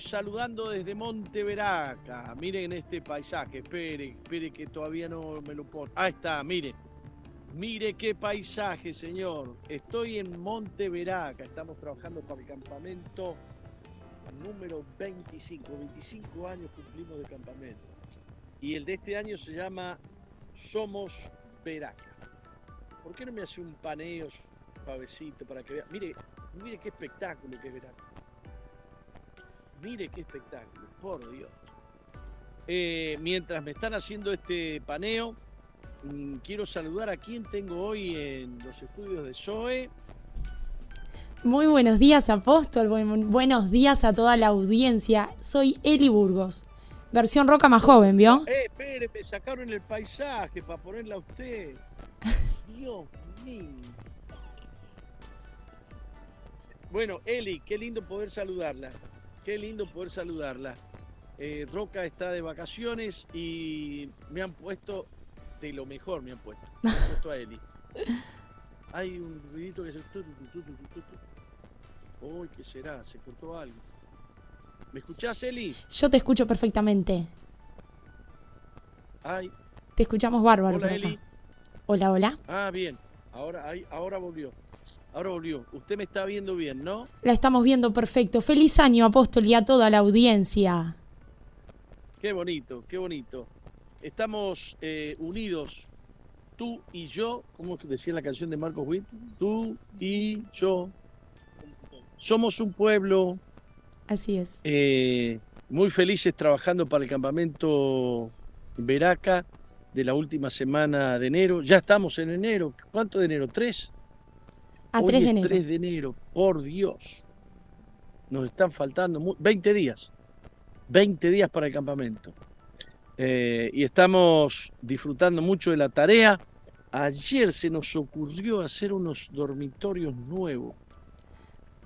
saludando desde Monteveraca. Miren este paisaje. Espere, espere que todavía no me lo pongo. Ahí está, mire. Mire qué paisaje, señor. Estoy en Monteveraca. Estamos trabajando para el campamento número 25. 25 años cumplimos de campamento. Y el de este año se llama Somos Veraca. ¿Por qué no me hace un paneo suavecito para que vea? Mire, mire qué espectáculo que es Veraca. Mire qué espectáculo, por Dios. Eh, mientras me están haciendo este paneo, mm, quiero saludar a quien tengo hoy en los estudios de SOE. Muy buenos días, Apóstol. buenos días a toda la audiencia. Soy Eli Burgos. Versión roca más joven, ¿vio? Eh, espere, me sacaron el paisaje para ponerla a usted. Dios mío. Bueno, Eli, qué lindo poder saludarla. Qué lindo poder saludarla. Eh, Roca está de vacaciones y me han puesto de lo mejor, me han puesto. Me han puesto a Eli. Hay un ruidito que se. Uy, ¿qué será? Se cortó algo. ¿Me escuchás, Eli? Yo te escucho perfectamente. Ay. Te escuchamos bárbaro. Hola, Eli. Hola, hola. Ah, bien. Ahora, ahora volvió. Ahora volvió. Usted me está viendo bien, ¿no? La estamos viendo perfecto. Feliz año, apóstol, y a toda la audiencia. Qué bonito, qué bonito. Estamos eh, unidos, tú y yo, como decía la canción de Marcos Witt, tú y yo. Somos un pueblo. Así es. Eh, muy felices trabajando para el campamento Veraca de la última semana de enero. Ya estamos en enero. ¿Cuánto de enero? ¿Tres? A 3 de enero. 3 de enero, por Dios. Nos están faltando 20 días. 20 días para el campamento. Eh, y estamos disfrutando mucho de la tarea. Ayer se nos ocurrió hacer unos dormitorios nuevos.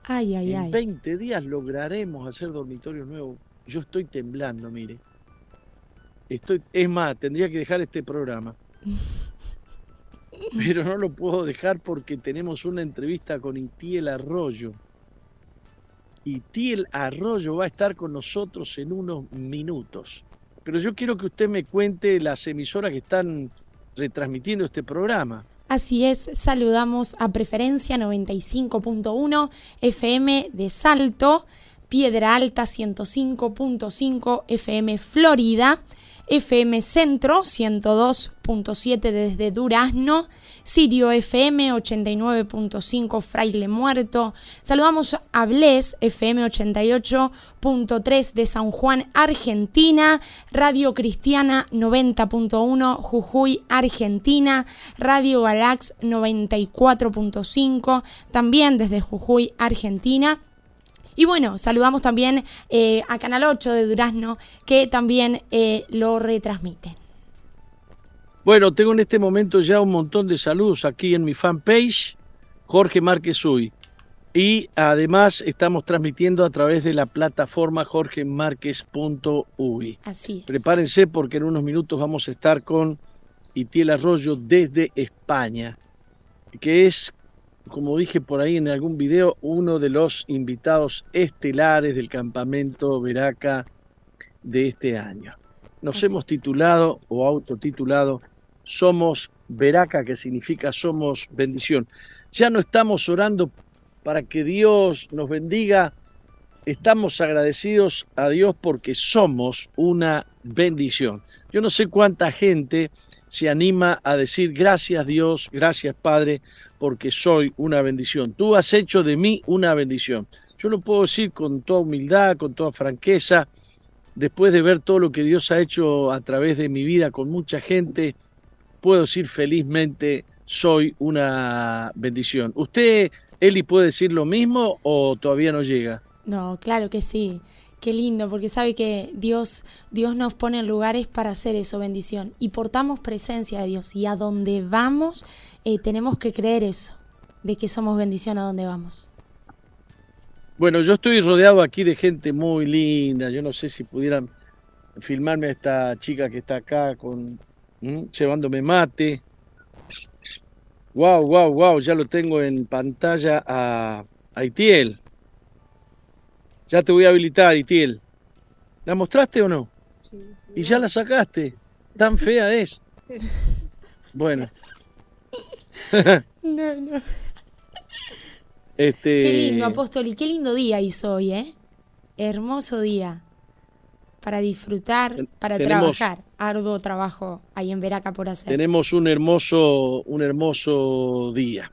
Ay, ay, en ay. 20 días lograremos hacer dormitorios nuevos. Yo estoy temblando, mire. Estoy, es más, tendría que dejar este programa. pero no lo puedo dejar porque tenemos una entrevista con Itiel Arroyo. Itiel Arroyo va a estar con nosotros en unos minutos. Pero yo quiero que usted me cuente las emisoras que están retransmitiendo este programa. Así es, saludamos a Preferencia 95.1 FM de Salto, Piedra Alta 105.5 FM Florida, FM Centro 102.7 desde Durazno, Sirio FM 89.5 Fraile Muerto. Saludamos a Bles FM 88.3 de San Juan, Argentina, Radio Cristiana 90.1 Jujuy, Argentina, Radio Galax 94.5 también desde Jujuy, Argentina. Y bueno, saludamos también eh, a Canal 8 de Durazno, que también eh, lo retransmiten. Bueno, tengo en este momento ya un montón de saludos aquí en mi fanpage, Jorge Márquez Uy. Y además estamos transmitiendo a través de la plataforma jorgemarquez.uy. Así es. Prepárense porque en unos minutos vamos a estar con Itiel Arroyo desde España, que es como dije por ahí en algún video, uno de los invitados estelares del campamento Veraca de este año. Nos hemos titulado o autotitulado Somos Veraca, que significa somos bendición. Ya no estamos orando para que Dios nos bendiga, estamos agradecidos a Dios porque somos una bendición. Yo no sé cuánta gente se anima a decir gracias Dios, gracias Padre, porque soy una bendición. Tú has hecho de mí una bendición. Yo lo puedo decir con toda humildad, con toda franqueza, después de ver todo lo que Dios ha hecho a través de mi vida con mucha gente, puedo decir felizmente, soy una bendición. ¿Usted, Eli, puede decir lo mismo o todavía no llega? No, claro que sí. Qué lindo, porque sabe que Dios, Dios nos pone en lugares para hacer eso, bendición. Y portamos presencia de Dios. Y a donde vamos, eh, tenemos que creer eso, de que somos bendición a donde vamos. Bueno, yo estoy rodeado aquí de gente muy linda. Yo no sé si pudieran filmarme a esta chica que está acá con llevándome mate. Wow, wow, wow, ya lo tengo en pantalla a, a Itiel. Ya te voy a habilitar, Itiel. ¿La mostraste o no? Sí, Y ya la sacaste. Tan fea es. Bueno. no, no. Este... Qué lindo, apóstol, y qué lindo día hizo hoy, ¿eh? Hermoso día para disfrutar, para trabajar. Arduo trabajo ahí en Veraca por hacer. Tenemos un hermoso, un hermoso día.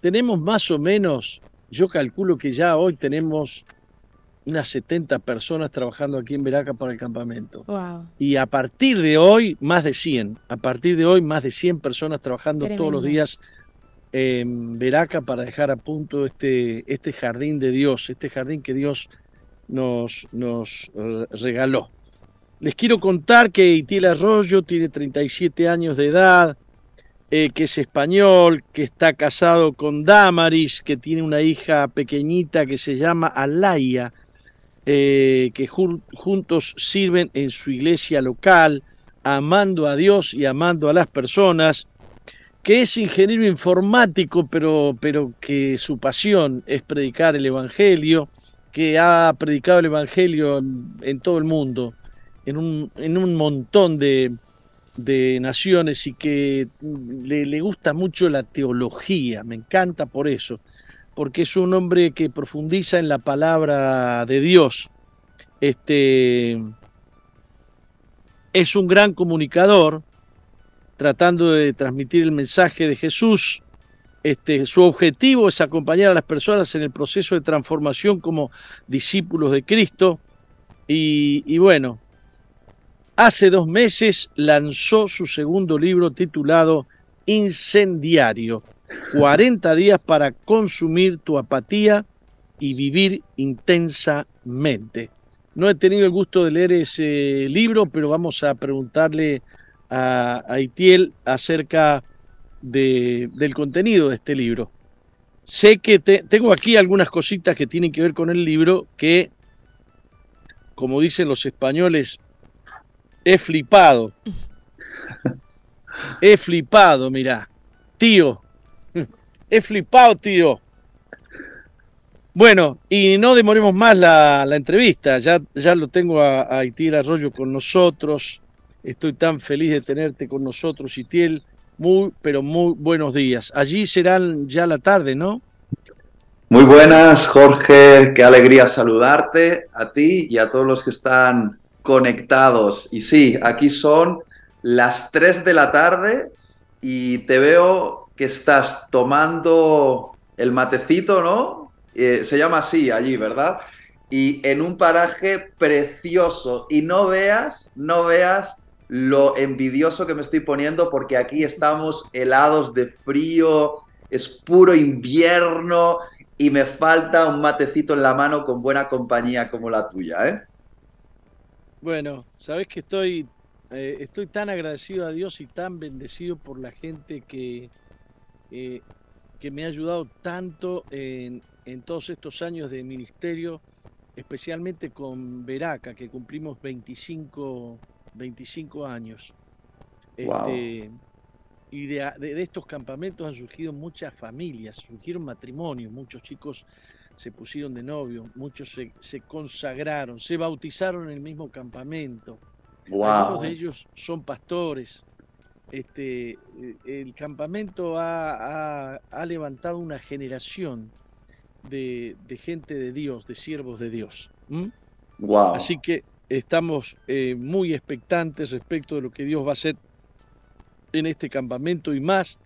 Tenemos más o menos, yo calculo que ya hoy tenemos unas 70 personas trabajando aquí en Veraca para el campamento. Y a partir de hoy, más de 100. A partir de hoy, más de 100 personas trabajando todos los días en Veraca para dejar a punto este, este jardín de Dios, este jardín que Dios nos, nos eh, regaló. Les quiero contar que Itiel Arroyo tiene 37 años de edad, eh, que es español, que está casado con Damaris, que tiene una hija pequeñita que se llama Alaya, eh, que juntos sirven en su iglesia local, amando a Dios y amando a las personas, que es ingeniero informático, pero, pero que su pasión es predicar el Evangelio, que ha predicado el Evangelio en, todo el mundo, en un, en un montón de, naciones y que le, le, gusta mucho la teología, me encanta por eso, porque es un hombre que profundiza en la palabra de Dios. Este, es un gran comunicador, tratando de transmitir el mensaje de Jesús. Este, su objetivo es acompañar a las personas en el proceso de transformación como discípulos de Cristo. Y, y bueno, hace dos meses lanzó su segundo libro titulado Incendiario, 40 días para consumir tu apatía y vivir intensamente. No he tenido el gusto de leer ese libro, pero vamos a preguntarle a, Itiel acerca de, del contenido de este libro. Sé que tengo aquí algunas cositas que tienen que ver con el libro que, como dicen los españoles, he flipado. He flipado, mira. Tío. He flipado, tío. Bueno, y no demoremos más la, entrevista. Ya, ya lo tengo a, a Itiel Arroyo con nosotros. Estoy tan feliz de tenerte con nosotros, Itiel. Muy, pero muy buenos días. Allí serán ya la tarde, ¿no? Muy buenas, Jorge. Qué alegría saludarte a ti y a todos los que están conectados. Y sí, aquí son las 3 de la tarde y te veo que estás tomando el matecito, ¿no? Eh, se llama así allí, ¿verdad? Y en un paraje precioso. Y no veas, no veas lo envidioso que me estoy poniendo porque aquí estamos helados de frío, es puro invierno y me falta un matecito en la mano con buena compañía como la tuya, ¿eh? Bueno, sabes que estoy, eh, estoy tan agradecido a Dios y tan bendecido por la gente que, eh, que me ha ayudado tanto en, en todos estos años de ministerio, especialmente con Veraca, que cumplimos 25 25 años. Este, y de, estos campamentos han surgido muchas familias, surgieron matrimonios, muchos chicos se pusieron de novio, muchos se, consagraron, se bautizaron en el mismo campamento. Algunos de ellos son pastores. Este, eh, el campamento ha, levantado una generación de, gente de Dios, de siervos de Dios. Así que estamos eh, muy expectantes respecto de lo que Dios va a hacer en este campamento y más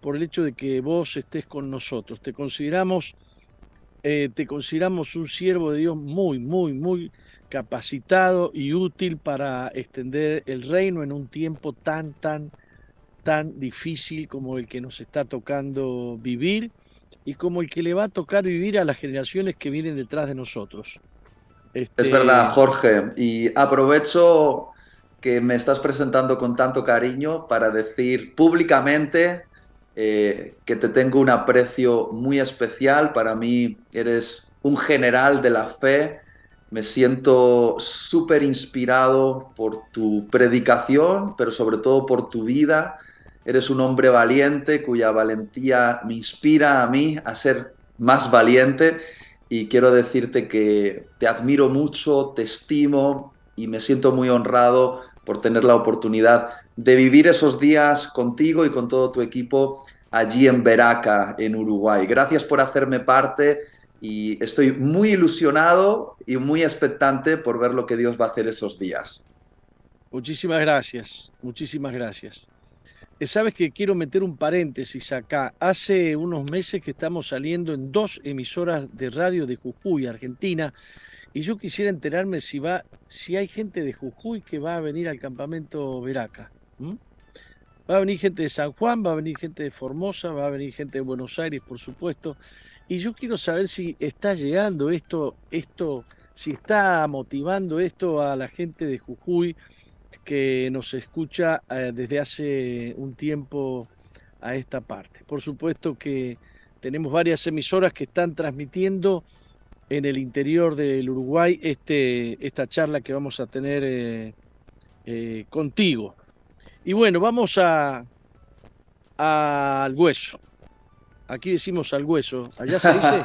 por el hecho de que vos estés con nosotros. Te consideramos, eh, te consideramos un siervo de Dios muy, muy, muy capacitado y útil para extender el reino en un tiempo tan, tan, tan difícil como el que nos está tocando vivir y como el que le va a tocar vivir a las generaciones que vienen detrás de nosotros. Es este, verdad, Jorge. Y aprovecho que me estás presentando con tanto cariño para decir públicamente eh, que te tengo un aprecio muy especial. Para mí eres un general de la fe. Me siento súper inspirado por tu predicación, pero sobre todo por tu vida. Eres un hombre valiente cuya valentía me inspira a mí a ser más valiente y quiero decirte que te admiro mucho, te estimo y me siento muy honrado por tener la oportunidad de vivir esos días contigo y con todo tu equipo allí en Veraca, en Uruguay. Gracias por hacerme parte y estoy muy ilusionado y muy expectante por ver lo que Dios va a hacer esos días. Muchísimas gracias, muchísimas gracias. Eh, sabes que quiero meter un paréntesis acá. Hace unos meses que estamos saliendo en dos emisoras de radio de Jujuy, Argentina, y yo quisiera enterarme si va, si hay gente de Jujuy que va a venir al campamento Veraca. Va a venir gente de San Juan, va a venir gente de Formosa, va a venir gente de Buenos Aires, por supuesto. Y yo quiero saber si está llegando esto, esto, si está motivando esto a la gente de Jujuy que nos escucha eh, desde hace un tiempo a esta parte. Por supuesto que tenemos varias emisoras que están transmitiendo en el interior del Uruguay este, esta charla que vamos a tener eh, eh, contigo. Y bueno, vamos a al hueso. Aquí decimos al hueso. ¿Allá se dice?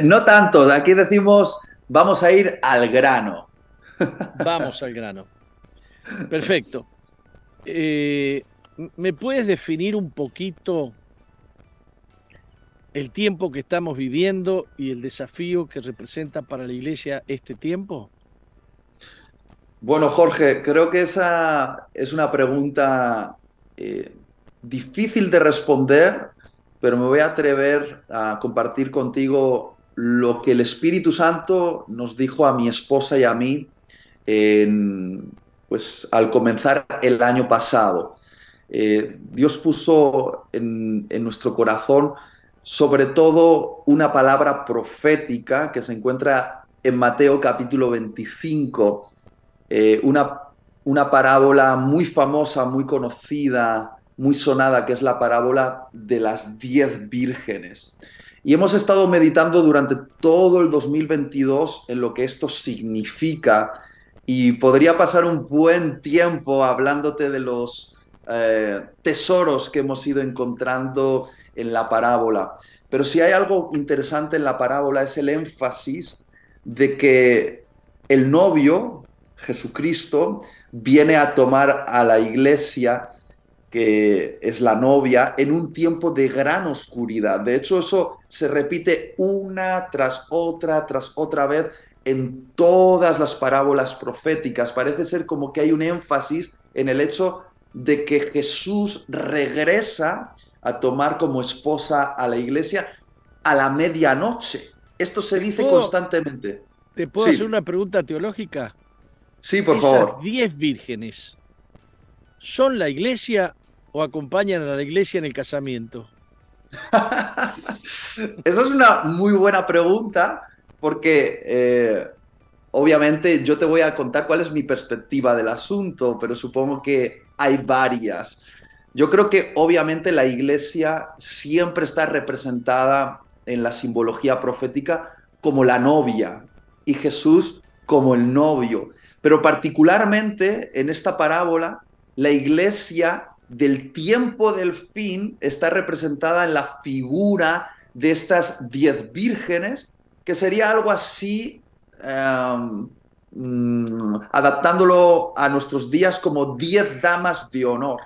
No tanto. Aquí decimos vamos a ir al grano. Vamos al grano. Perfecto. Eh, ¿Me puedes definir un poquito el tiempo que estamos viviendo y el desafío que representa para la iglesia este tiempo? Bueno, Jorge, creo que esa es una pregunta eh, difícil de responder, pero me voy a atrever a compartir contigo lo que el Espíritu Santo nos dijo a mi esposa y a mí pues, al comenzar el año pasado. Eh, Dios puso en, nuestro corazón sobre todo una palabra profética que se encuentra en Mateo capítulo 25, eh, una, una parábola muy famosa, muy conocida, muy sonada, que es la parábola de las diez vírgenes. Y hemos estado meditando durante todo el 2022 en lo que esto significa y podría pasar un buen tiempo hablándote de los eh, tesoros que hemos ido encontrando en la parábola. Pero si hay algo interesante en la parábola es el énfasis de que el novio, Jesucristo, viene a tomar a la iglesia que es la novia, en un tiempo de gran oscuridad. De hecho, eso se repite una tras otra, tras otra vez en todas las parábolas proféticas. Parece ser como que hay un énfasis en el hecho de que Jesús regresa a tomar como esposa a la iglesia a la medianoche. Esto se dice constantemente. ¿Te puedo hacer una pregunta teológica? Sí, por favor. diez vírgenes son la iglesia o acompañan a la iglesia en el casamiento? Esa es una muy buena pregunta porque eh, obviamente yo te voy a contar cuál es mi perspectiva del asunto, pero supongo que hay varias. Yo creo que obviamente la iglesia siempre está representada en la simbología profética como la novia y Jesús como el novio. Pero particularmente en esta parábola, la iglesia del tiempo del fin está representada en la figura de estas diez vírgenes, que sería algo así, em, mm, adaptándolo a nuestros días como diez damas de honor,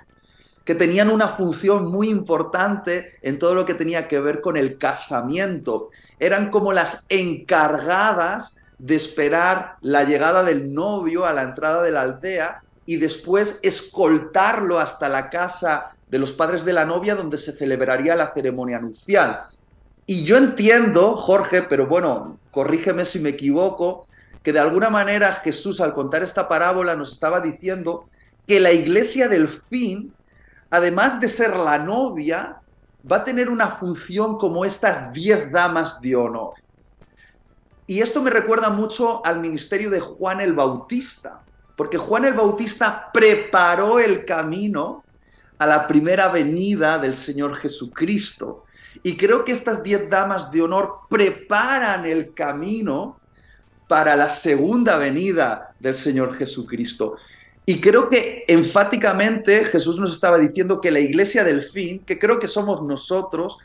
que tenían una función muy importante en todo lo que tenía que ver con el casamiento. Eran como las encargadas de esperar la llegada del novio a la entrada de la aldea y después escoltarlo hasta la casa de los padres de la novia donde se celebraría la ceremonia nupcial. Y yo entiendo, Jorge, pero bueno, corrígeme si me equivoco, que de alguna manera Jesús al contar esta parábola nos estaba diciendo que la iglesia del fin, además de ser la novia, va a tener una función como estas diez damas de honor. Y esto me recuerda mucho al ministerio de Juan el Bautista porque Juan el Bautista preparó el camino a la primera venida del Señor Jesucristo. Y creo que estas diez damas de honor preparan el camino para la segunda venida del Señor Jesucristo. Y creo que enfáticamente Jesús nos estaba diciendo que la iglesia del fin, que creo que somos nosotros,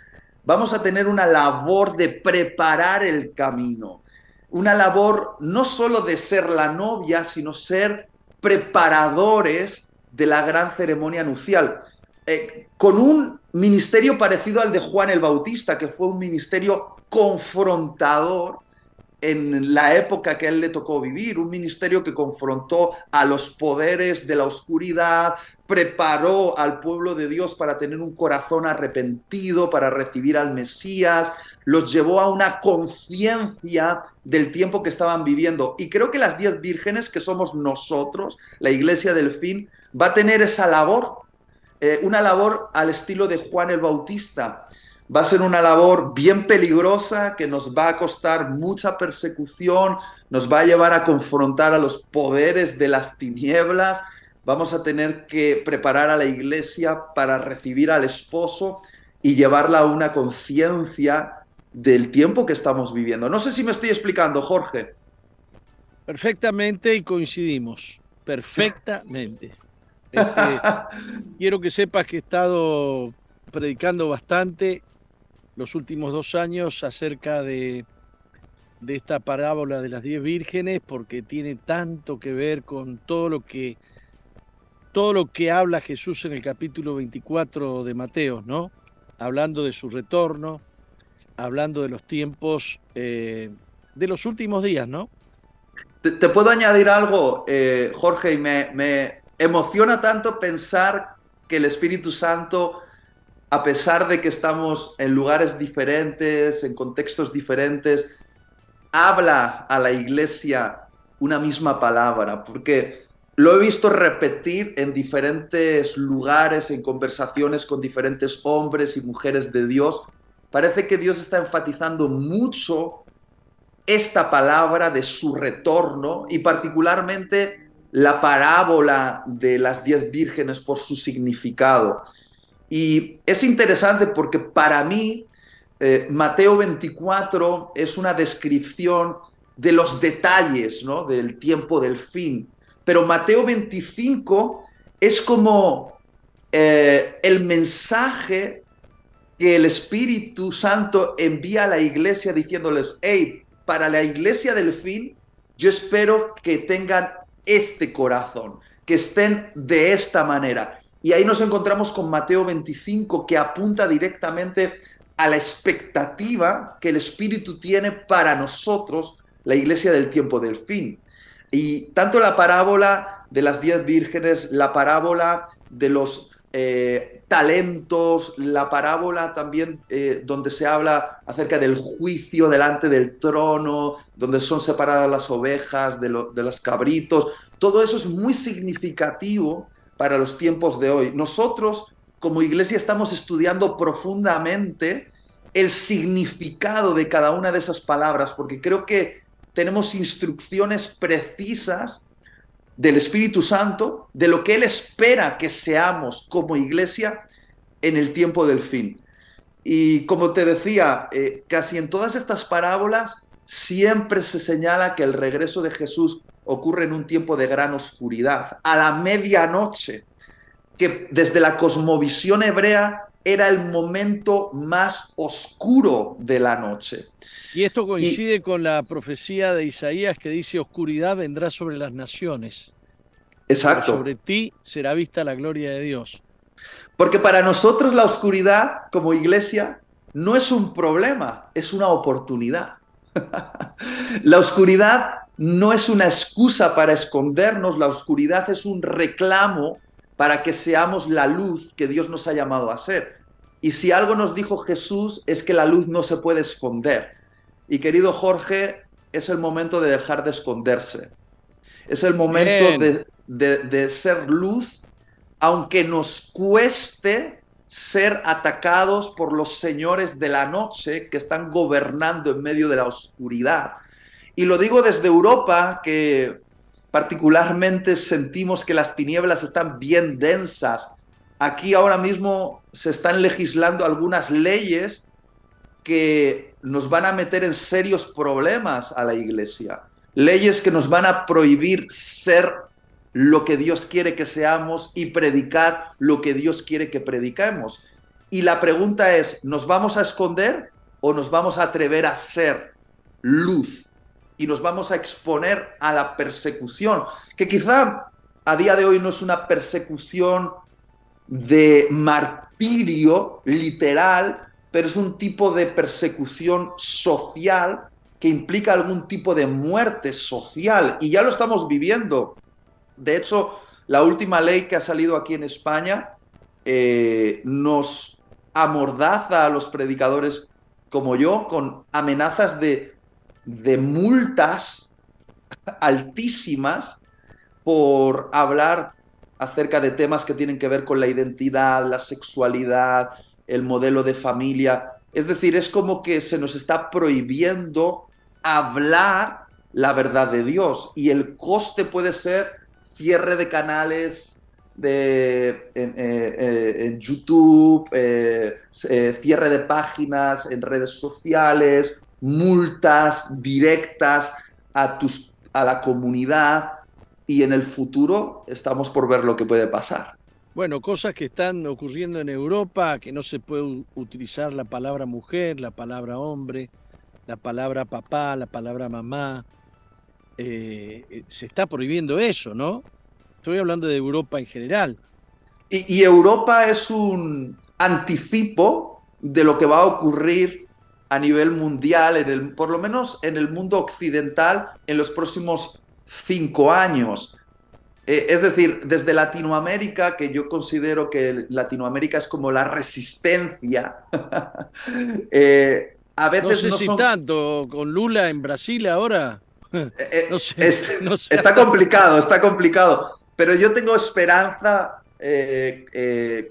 vamos a tener una labor de preparar el camino, una labor no solo de ser la novia, sino ser preparadores de la gran ceremonia nupcial, eh, con un ministerio parecido al de Juan el Bautista, que fue un ministerio confrontador en la época que a él le tocó vivir, un ministerio que confrontó a los poderes de la oscuridad, preparó al pueblo de Dios para tener un corazón arrepentido, para recibir al Mesías, los llevó a una conciencia del tiempo que estaban viviendo. Y creo que las diez vírgenes, que somos nosotros, la iglesia del fin, va a tener esa labor, eh, una labor al estilo de Juan el Bautista. Va a ser una labor bien peligrosa que nos va a costar mucha persecución, nos va a llevar a confrontar a los poderes de las tinieblas, vamos a tener que preparar a la iglesia para recibir al esposo y llevarla a una conciencia del tiempo que estamos viviendo. No sé si me estoy explicando, Jorge. Perfectamente y coincidimos. Perfectamente. Este, quiero que sepas que he estado predicando bastante los últimos dos años acerca de, de esta parábola de las diez vírgenes porque tiene tanto que ver con todo lo que todo lo que habla Jesús en el capítulo 24 de Mateo, ¿no? Hablando de su retorno, hablando de los tiempos eh, de los últimos días, ¿no? Te, puedo añadir algo, eh, Jorge, y me, me emociona tanto pensar que el Espíritu Santo, a pesar de que estamos en lugares diferentes, en contextos diferentes, habla a la iglesia una misma palabra, porque lo he visto repetir en diferentes lugares, en conversaciones con diferentes hombres y mujeres de Dios. Parece que Dios está enfatizando mucho esta palabra de su retorno y particularmente la parábola de las diez vírgenes por su significado. Y es interesante porque para mí eh, Mateo 24 es una descripción de los detalles ¿no? del tiempo del fin pero Mateo 25 es como eh, el mensaje que el Espíritu Santo envía a la iglesia diciéndoles, hey, para la iglesia del fin, yo espero que tengan este corazón, que estén de esta manera. Y ahí nos encontramos con Mateo 25, que apunta directamente a la expectativa que el Espíritu tiene para nosotros, la iglesia del tiempo del fin. Y tanto la parábola de las diez vírgenes, la parábola de los eh, talentos, la parábola también eh, donde se habla acerca del juicio delante del trono, donde son separadas las ovejas de, de los cabritos, todo eso es muy significativo para los tiempos de hoy. Nosotros como iglesia estamos estudiando profundamente el significado de cada una de esas palabras, porque creo que tenemos instrucciones precisas del Espíritu Santo, de lo que Él espera que seamos como iglesia en el tiempo del fin. Y como te decía, eh, casi en todas estas parábolas siempre se señala que el regreso de Jesús ocurre en un tiempo de gran oscuridad, a la medianoche, que desde la cosmovisión hebrea era el momento más oscuro de la noche. Y esto coincide con la profecía de Isaías que dice, oscuridad vendrá sobre las naciones. Exacto. sobre ti será vista la gloria de Dios. Porque para nosotros la oscuridad como iglesia no es un problema, es una oportunidad. la oscuridad no es una excusa para escondernos, la oscuridad es un reclamo para que seamos la luz que Dios nos ha llamado a ser. Y si algo nos dijo Jesús es que la luz no se puede esconder. Y querido Jorge, es el momento de dejar de esconderse. Es el momento de, ser luz, aunque nos cueste ser atacados por los señores de la noche que están gobernando en medio de la oscuridad. Y lo digo desde Europa, que particularmente sentimos que las tinieblas están bien densas. Aquí ahora mismo se están legislando algunas leyes que nos van a meter en serios problemas a la iglesia. Leyes que nos van a prohibir ser lo que Dios quiere que seamos y predicar lo que Dios quiere que prediquemos. Y la pregunta es, ¿nos vamos a esconder o nos vamos a atrever a ser luz? Y nos vamos a exponer a la persecución, que quizá a día de hoy no es una persecución de martirio literal, pero es un tipo de persecución social que implica algún tipo de muerte social y ya lo estamos viviendo. De hecho, la última ley que ha salido aquí en España eh, nos amordaza a los predicadores como yo con amenazas de, de multas altísimas por hablar acerca de temas que tienen que ver con la identidad, la sexualidad, el modelo de familia. Es decir, es como que se nos está prohibiendo hablar la verdad de Dios y el coste puede ser cierre de canales de, en, eh, eh, YouTube, eh, cierre de páginas en redes sociales, multas directas a, tus, a la comunidad y en el futuro estamos por ver lo que puede pasar. Bueno, cosas que están ocurriendo en Europa, que no se puede utilizar la palabra mujer, la palabra hombre, la palabra papá, la palabra mamá. Eh, eh, se está prohibiendo eso, ¿no? Estoy hablando de Europa en general. Y, Europa es un anticipo de lo que va a ocurrir a nivel mundial, en el, por lo menos en el mundo occidental, en los próximos cinco años. Eh, es decir, desde Latinoamérica, que yo considero que Latinoamérica es como la resistencia, eh, a veces no sé si tanto, con Lula en Brasil ahora. Eh, está complicado, está complicado. Pero yo tengo esperanza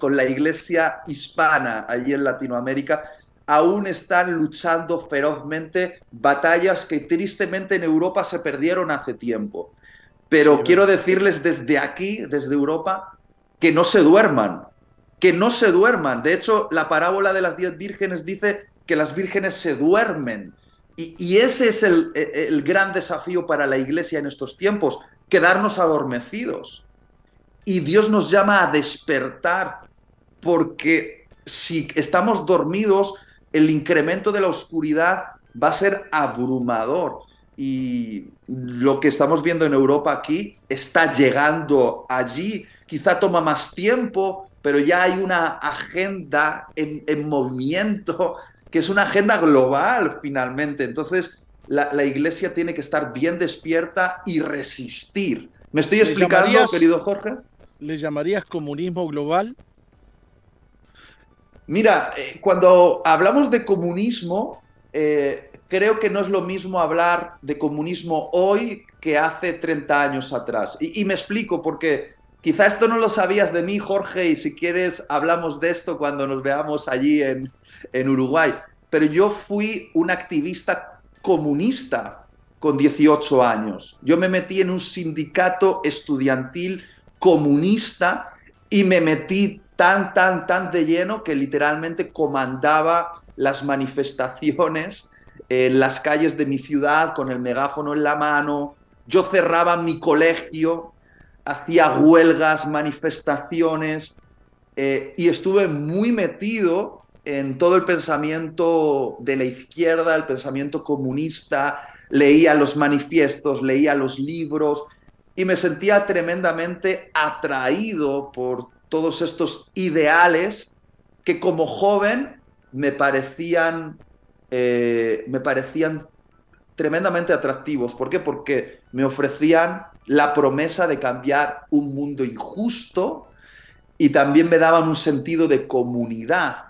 con la iglesia hispana allí en Latinoamérica. Aún están luchando ferozmente batallas que tristemente en Europa se perdieron hace tiempo. Pero quiero decirles desde aquí, desde Europa, que no se duerman, que no se duerman. De hecho, la parábola de las diez vírgenes dice que las vírgenes se duermen. Y, ese es el, el, gran desafío para la iglesia en estos tiempos, quedarnos adormecidos. Y Dios nos llama a despertar, porque si estamos dormidos, el incremento de la oscuridad va a ser abrumador y lo que estamos viendo en Europa aquí está llegando allí. Quizá toma más tiempo, pero ya hay una agenda en, movimiento, que es una agenda global finalmente. Entonces, la, iglesia tiene que estar bien despierta y resistir. ¿Me estoy explicando, querido Jorge? ¿Le llamarías comunismo global? Mira, eh, cuando hablamos de comunismo, eh, creo que no es lo mismo hablar de comunismo hoy que hace 30 años atrás. Y, me explico porque quizá esto no lo sabías de mí, Jorge, y si quieres hablamos de esto cuando nos veamos allí en, en Uruguay. Pero yo fui un activista comunista con 18 años. Yo me metí en un sindicato estudiantil comunista y me metí tan, tan, tan de lleno que literalmente comandaba las manifestaciones en las calles de mi ciudad con el megáfono en la mano. Yo cerraba mi colegio, hacía huelgas, manifestaciones eh, y estuve muy metido en todo el pensamiento de la izquierda, el pensamiento comunista, leía los manifiestos, leía los libros y me sentía tremendamente atraído por todos estos ideales que como joven me parecían eh, me parecían tremendamente atractivos. ¿Por qué? Porque me ofrecían la promesa de cambiar un mundo injusto y también me daban un sentido de comunidad,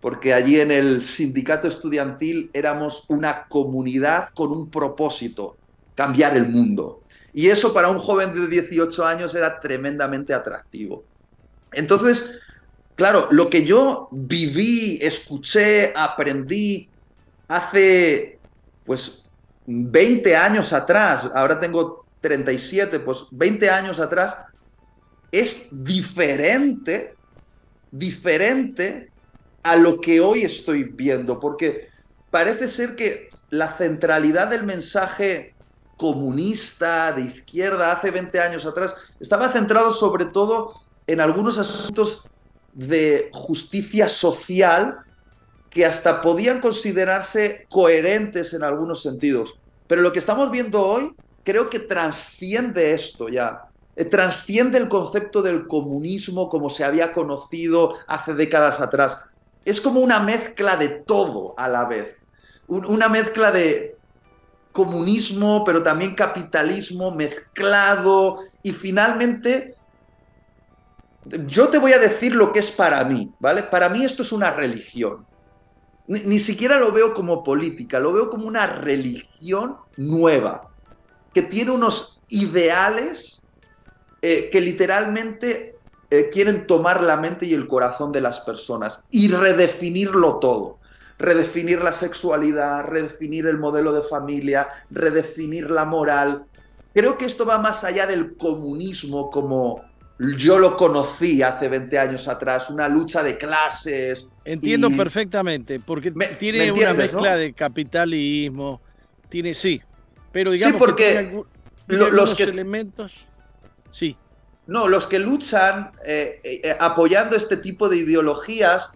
porque allí en el sindicato estudiantil éramos una comunidad con un propósito, cambiar el mundo. Y eso para un joven de 18 años era tremendamente atractivo. Entonces, claro, lo que yo viví, escuché, aprendí hace pues 20 años atrás, ahora tengo 37, pues 20 años atrás, es diferente, diferente a lo que hoy estoy viendo, porque parece ser que la centralidad del mensaje comunista, de izquierda, hace 20 años atrás, estaba centrado sobre todo en algunos asuntos de justicia social que hasta podían considerarse coherentes en algunos sentidos. Pero lo que estamos viendo hoy creo que trasciende esto ya. Eh, trasciende el concepto del comunismo como se había conocido hace décadas atrás. Es como una mezcla de todo a la vez. una mezcla de comunismo, pero también capitalismo mezclado y finalmente yo te voy a decir lo que es para mí, ¿vale? Para mí esto es una religión. Ni, siquiera lo veo como política, lo veo como una religión nueva, que tiene unos ideales eh, que literalmente eh, quieren tomar la mente y el corazón de las personas y redefinirlo todo. Redefinir la sexualidad, redefinir el modelo de familia, redefinir la moral. Creo que esto va más allá del comunismo como yo lo conocí hace 20 años atrás, una lucha de clases. Entiendo perfectamente, porque tiene una mezcla de capitalismo, tiene sí, pero digamos sí, porque que los elementos, sí. No, los que luchan eh, eh, apoyando este tipo de ideologías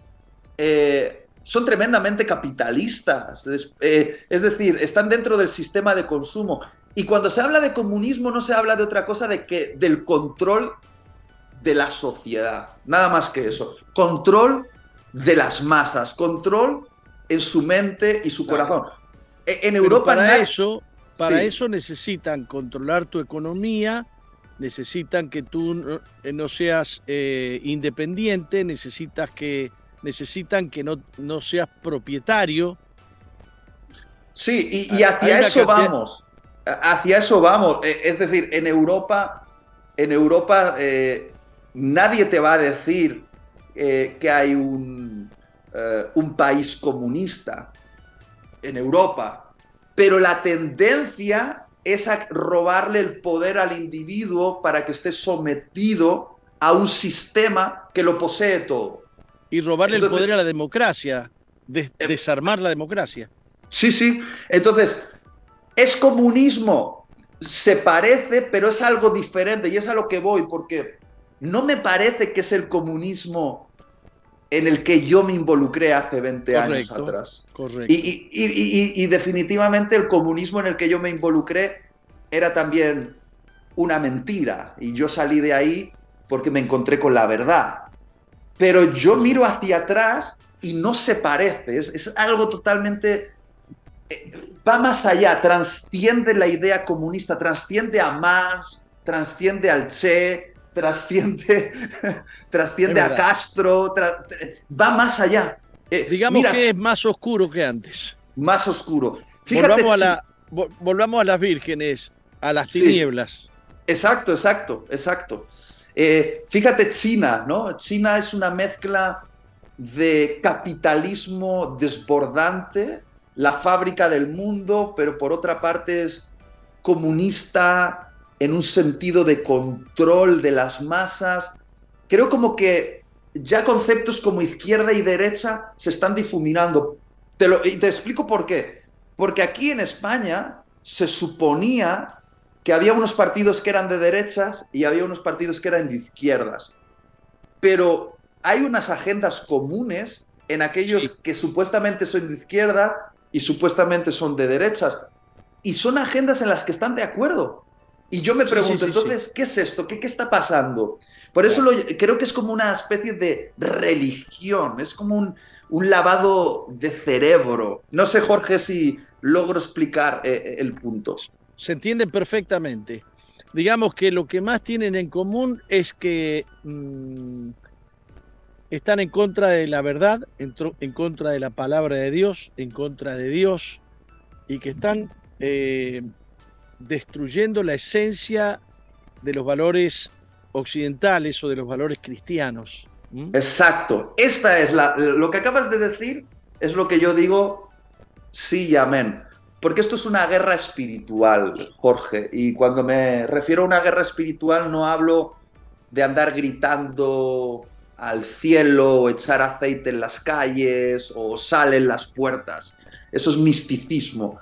eh, son tremendamente capitalistas, es decir, están dentro del sistema de consumo. Y cuando se habla de comunismo no se habla de otra cosa de que del control de la sociedad, nada más que eso. Control de las masas, control en su mente y su corazón. E, en Europa para eso, para eso necesitan controlar tu economía, necesitan que tú no, eh, seas eh, independiente, necesitas que necesitan que no, no seas propietario. Sí, y, hacia eso vamos. Hacia eso vamos. E, es decir, en Europa, en Europa eh, nadie te va a decir eh, que hay un, eh, un país comunista en Europa, pero la tendencia es a robarle el poder al individuo para que esté sometido a un sistema que lo posee todo. Y robarle el poder a la democracia, eh, desarmar la democracia. Sí, sí. Entonces, es comunismo, se parece, pero es algo diferente y es a lo que voy, porque no me parece que es el comunismo en el que yo me involucré hace 20 años atrás. Correcto. Y, definitivamente el comunismo en el que yo me involucré era también una mentira. Y yo salí de ahí porque me encontré con la verdad. Pero yo miro hacia atrás y no se parece. Es, es algo totalmente... Eh, va más allá, transciende la idea comunista, transciende a Marx, transciende al Che, trasciende, trasciende a Castro, va más allá. Eh, Digamos que es más oscuro que antes. Más oscuro. volvamos, a la, volvamos a las vírgenes, a las tinieblas. Exacto, exacto, exacto. Eh, fíjate China, ¿no? China es una mezcla de capitalismo desbordante, la fábrica del mundo, pero por otra parte es comunista, en un sentido de control de las masas. Creo como que ya conceptos como izquierda y derecha se están difuminando. Te lo, y te explico por qué. Porque aquí en España se suponía que había unos partidos que eran de derechas y había unos partidos que eran de izquierdas. Pero hay unas agendas comunes en aquellos que supuestamente son de izquierda y supuestamente son de derechas. Y son agendas en las que están de acuerdo. Y yo me pregunto, entonces, ¿qué es esto? ¿Qué, qué está pasando? Por eso lo, creo que es como una especie de religión, es como un, un lavado de cerebro. No sé, Jorge, si logro explicar eh, eh, el punto. Se entiende perfectamente. Digamos que lo que más tienen en común es que mm, están en contra de la verdad, en, en, contra de la palabra de Dios, en contra de Dios, y que están eh, destruyendo la esencia de los valores occidentales o de los valores cristianos. Exacto. Esta es la, lo que acabas de decir es lo que yo digo sí y amén. Porque esto es una guerra espiritual, Jorge. Y cuando me refiero a una guerra espiritual no hablo de andar gritando al cielo o echar aceite en las calles o sal en las puertas. Eso es misticismo.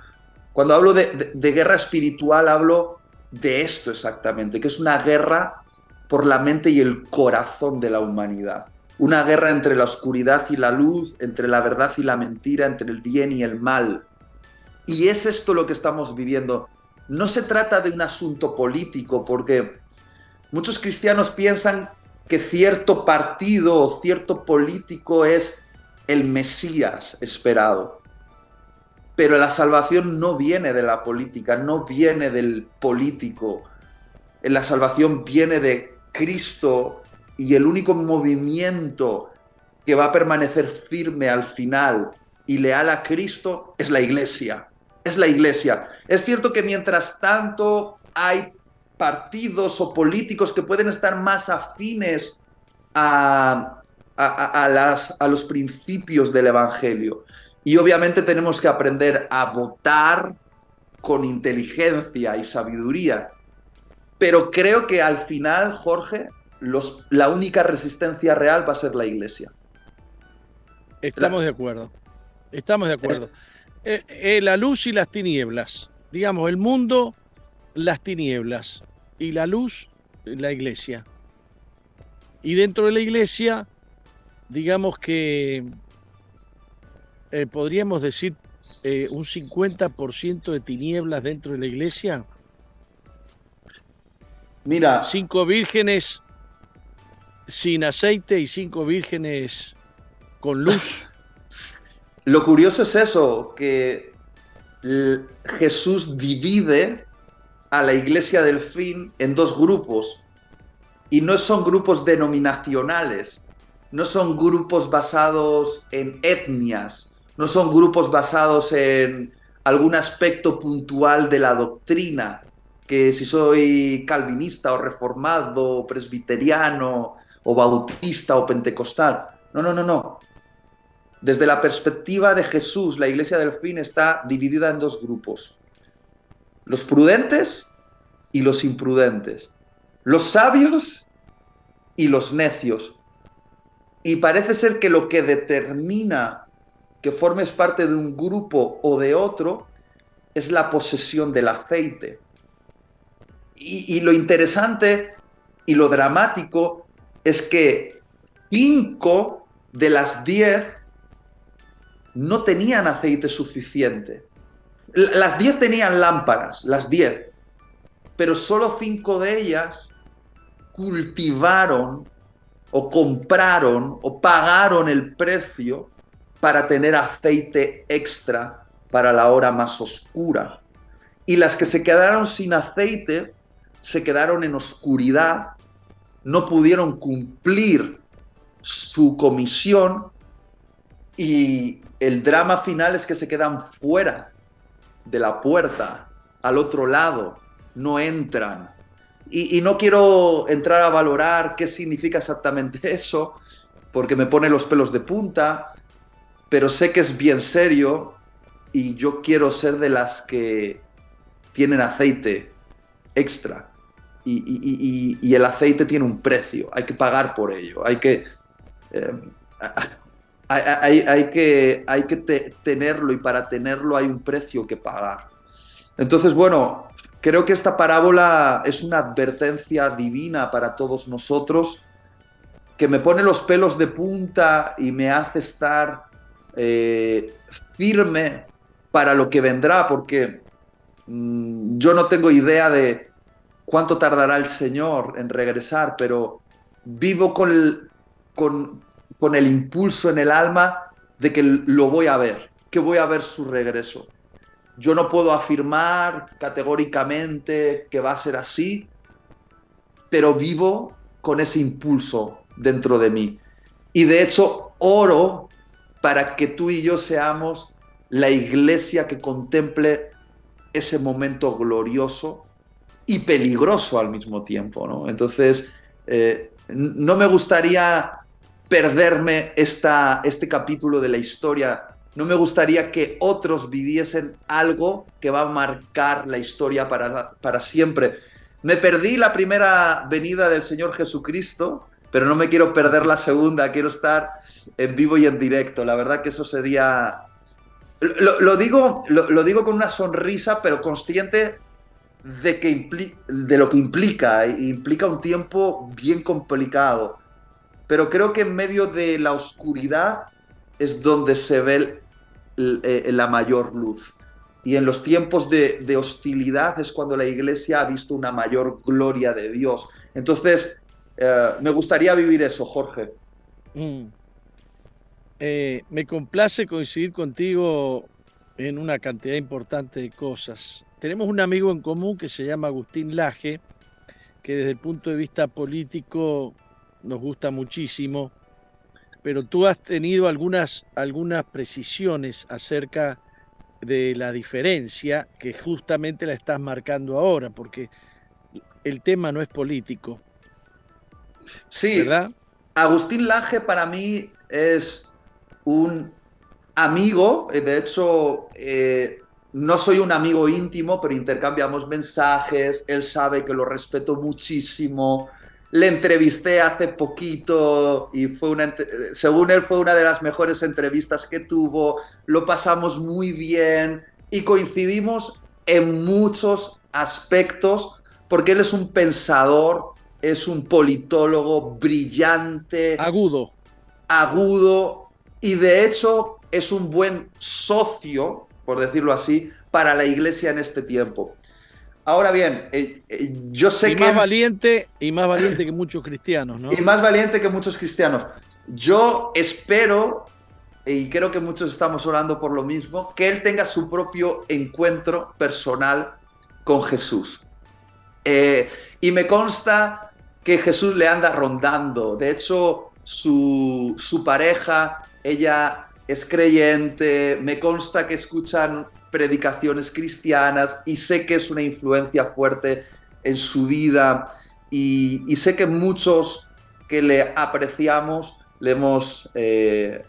Cuando hablo de, guerra espiritual, hablo de esto exactamente, que es una guerra por la mente y el corazón de la humanidad. una guerra entre la oscuridad y la luz, entre la verdad y la mentira, entre el bien y el mal. Y es esto lo que estamos viviendo. No se trata de un asunto político, porque muchos cristianos piensan que cierto partido o cierto político es el Mesías esperado. Pero la salvación no viene de la política, no viene del político. La salvación viene de Cristo y el único movimiento que va a permanecer firme al final y leal a Cristo es la iglesia. Es la iglesia. Es cierto que mientras tanto hay partidos o políticos que pueden estar más afines a, a los principios del Evangelio. Y obviamente tenemos que aprender a votar con inteligencia y sabiduría. Pero creo que al final, Jorge, los, la única resistencia real va a ser la iglesia. Estamos de acuerdo. Estamos de acuerdo. Eh, eh, la luz y las tinieblas. Digamos, el mundo, las tinieblas. Y la luz, la iglesia. Y dentro de la iglesia, digamos que eh, podríamos decir un 50% de tinieblas dentro de la iglesia. Mira. Cinco vírgenes sin aceite y cinco vírgenes con luz. Lo curioso es eso, que Jesús divide a la iglesia del fin en dos grupos. Y no son grupos denominacionales, no son grupos basados en etnias, no son grupos basados en algún aspecto puntual de la doctrina, que si soy calvinista o reformado, o presbiteriano, o bautista o pentecostal. No, no, no, no. Desde la perspectiva de Jesús, la iglesia del fin está dividida en dos grupos. Los prudentes y los imprudentes. Los sabios y los necios. Y parece ser que lo que determina que formes parte de un grupo o de otro es la posesión del aceite. Y, lo interesante y lo dramático es que cinco de las diez no tenían aceite suficiente. Las diez tenían lámparas, las diez, pero solo cinco de ellas cultivaron o compraron o pagaron el precio para tener aceite extra para la hora más oscura. Y las que se quedaron sin aceite se quedaron en oscuridad, no pudieron cumplir su comisión y el drama final es que se quedan fuera de la puerta, al otro lado, no entran. Y, no quiero entrar a valorar qué significa exactamente eso, porque me pone los pelos de punta, pero sé que es bien serio y yo quiero ser de las que tienen aceite extra. Y, el aceite tiene un precio, hay que pagar por ello, hay que... Eh, hay, que, hay que tenerlo y para tenerlo hay un precio que pagar. Entonces, bueno, creo que esta parábola es una advertencia divina para todos nosotros que me pone los pelos de punta y me hace estar eh, firme para lo que vendrá, porque mm, yo no tengo idea de cuánto tardará el Señor en regresar, pero vivo con, con, con el impulso en el alma de que lo voy a ver, que voy a ver su regreso. Yo no puedo afirmar categóricamente que va a ser así, pero vivo con ese impulso dentro de mí. Y de hecho oro para que tú y yo seamos la iglesia que contemple ese momento glorioso y peligroso al mismo tiempo. ¿no? Entonces, eh, no me gustaría perderme esta, este capítulo de la historia. No me gustaría que otros viviesen algo que va a marcar la historia para, para siempre. Me perdí la primera venida del Señor Jesucristo, pero no me quiero perder la segunda, quiero estar en vivo y en directo. La verdad que eso sería... Lo, digo, lo, digo con una sonrisa, pero consciente de, que de lo que implica. Implica un tiempo bien complicado pero creo que en medio de la oscuridad es donde se ve eh, la mayor luz. Y en los tiempos de, hostilidad es cuando la iglesia ha visto una mayor gloria de Dios. Entonces, eh, me gustaría vivir eso, Jorge. Mm. Eh, me complace coincidir contigo en una cantidad importante de cosas. Tenemos un amigo en común que se llama Agustín Laje, que desde el punto de vista político nos gusta muchísimo, pero tú has tenido algunas, algunas precisiones acerca de la diferencia que justamente la estás marcando ahora, porque el tema no es político. Sí, ¿verdad? Agustín Laje para mí es un amigo, eh, de hecho, eh, no soy un amigo íntimo, pero intercambiamos mensajes, él sabe que lo respeto muchísimo, le entrevisté hace poquito y fue una, según él fue una de las mejores entrevistas que tuvo, lo pasamos muy bien y coincidimos en muchos aspectos porque él es un pensador, es un politólogo brillante, agudo, agudo y de hecho es un buen socio, por decirlo así, para la iglesia en este tiempo. Ahora bien, eh, eh, yo sé que... Más valiente, y más valiente que muchos cristianos, ¿no? Y más valiente que muchos cristianos. Yo espero, y creo que muchos estamos orando por lo mismo, que él tenga su propio encuentro personal con Jesús. Eh, y me consta que Jesús le anda rondando. De hecho, su, su pareja, ella es creyente, me consta que escuchan predicaciones cristianas y sé que es una influencia fuerte en su vida y, sé que muchos que le apreciamos le hemos, eh,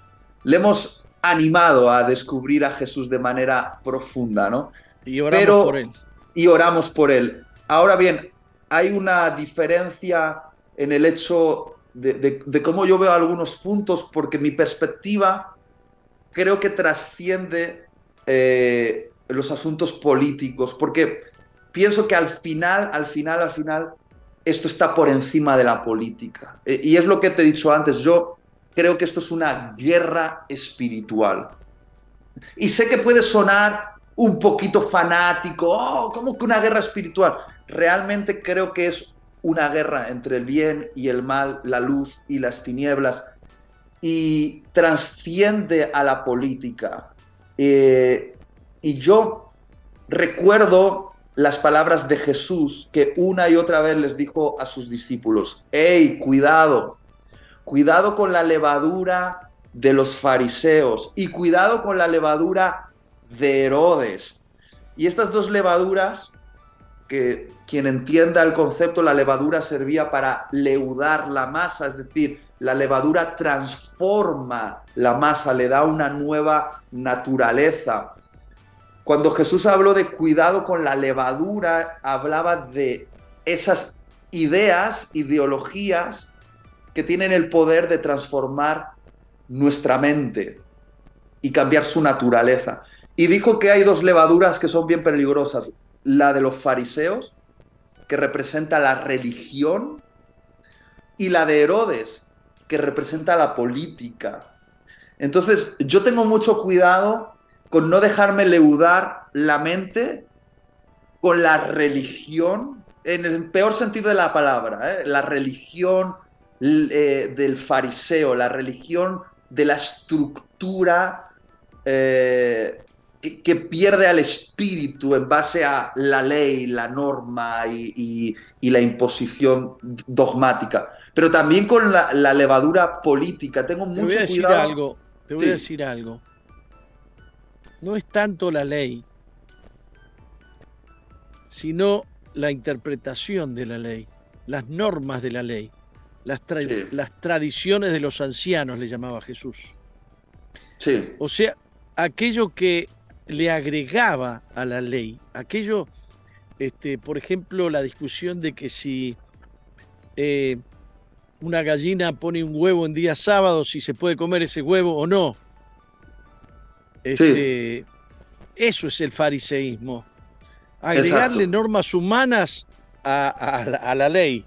le hemos animado a descubrir a Jesús de manera profunda, ¿no? Y oramos por él. Y oramos por él. Ahora bien, hay una diferencia en el hecho de, cómo yo veo algunos puntos, porque mi perspectiva creo que trasciende eh, los asuntos políticos, porque pienso que al final, al final, al final, esto está por encima de la política. Eh, y es lo que te he dicho antes, yo creo que esto es una guerra espiritual. Y sé que puede sonar un poquito fanático, oh, ¿cómo que una guerra espiritual? Realmente creo que es una guerra entre el bien y el mal, la luz y las tinieblas, y trasciende a la política. Eh, y yo recuerdo las palabras de Jesús que una y otra vez les dijo a sus discípulos, ¡Ey, cuidado! Cuidado con la levadura de los fariseos y cuidado con la levadura de Herodes. Y estas dos levaduras, que quien entienda el concepto, la levadura servía para leudar la masa, es decir, la levadura transforma la masa, le da una nueva naturaleza. Cuando Jesús habló de cuidado con la levadura, hablaba de esas ideas, ideologías que tienen el poder de transformar nuestra mente y cambiar su naturaleza. Y dijo que hay dos levaduras que son bien peligrosas. La de los fariseos, que representa la religión, y la de Herodes, que representa la política. Entonces, yo tengo mucho cuidado con no dejarme leudar la mente con la religión, en el peor sentido de la palabra, ¿eh? la religión eh, del fariseo, la religión de la estructura eh, que, pierde al espíritu en base a la ley, la norma y la imposición dogmática pero también con la, levadura política. Tengo mucho te voy a decir Algo, te voy a decir algo. No es tanto la ley, sino la interpretación de la ley, las normas de la ley, las, las tradiciones de los ancianos, le llamaba Jesús. Sí. O sea, aquello que le agregaba a la ley, aquello, este, por ejemplo, la discusión de que si eh, una gallina pone un huevo en día sábado, si se puede comer ese huevo o no. Este, eso es el fariseísmo. Agregarle normas humanas a, la ley.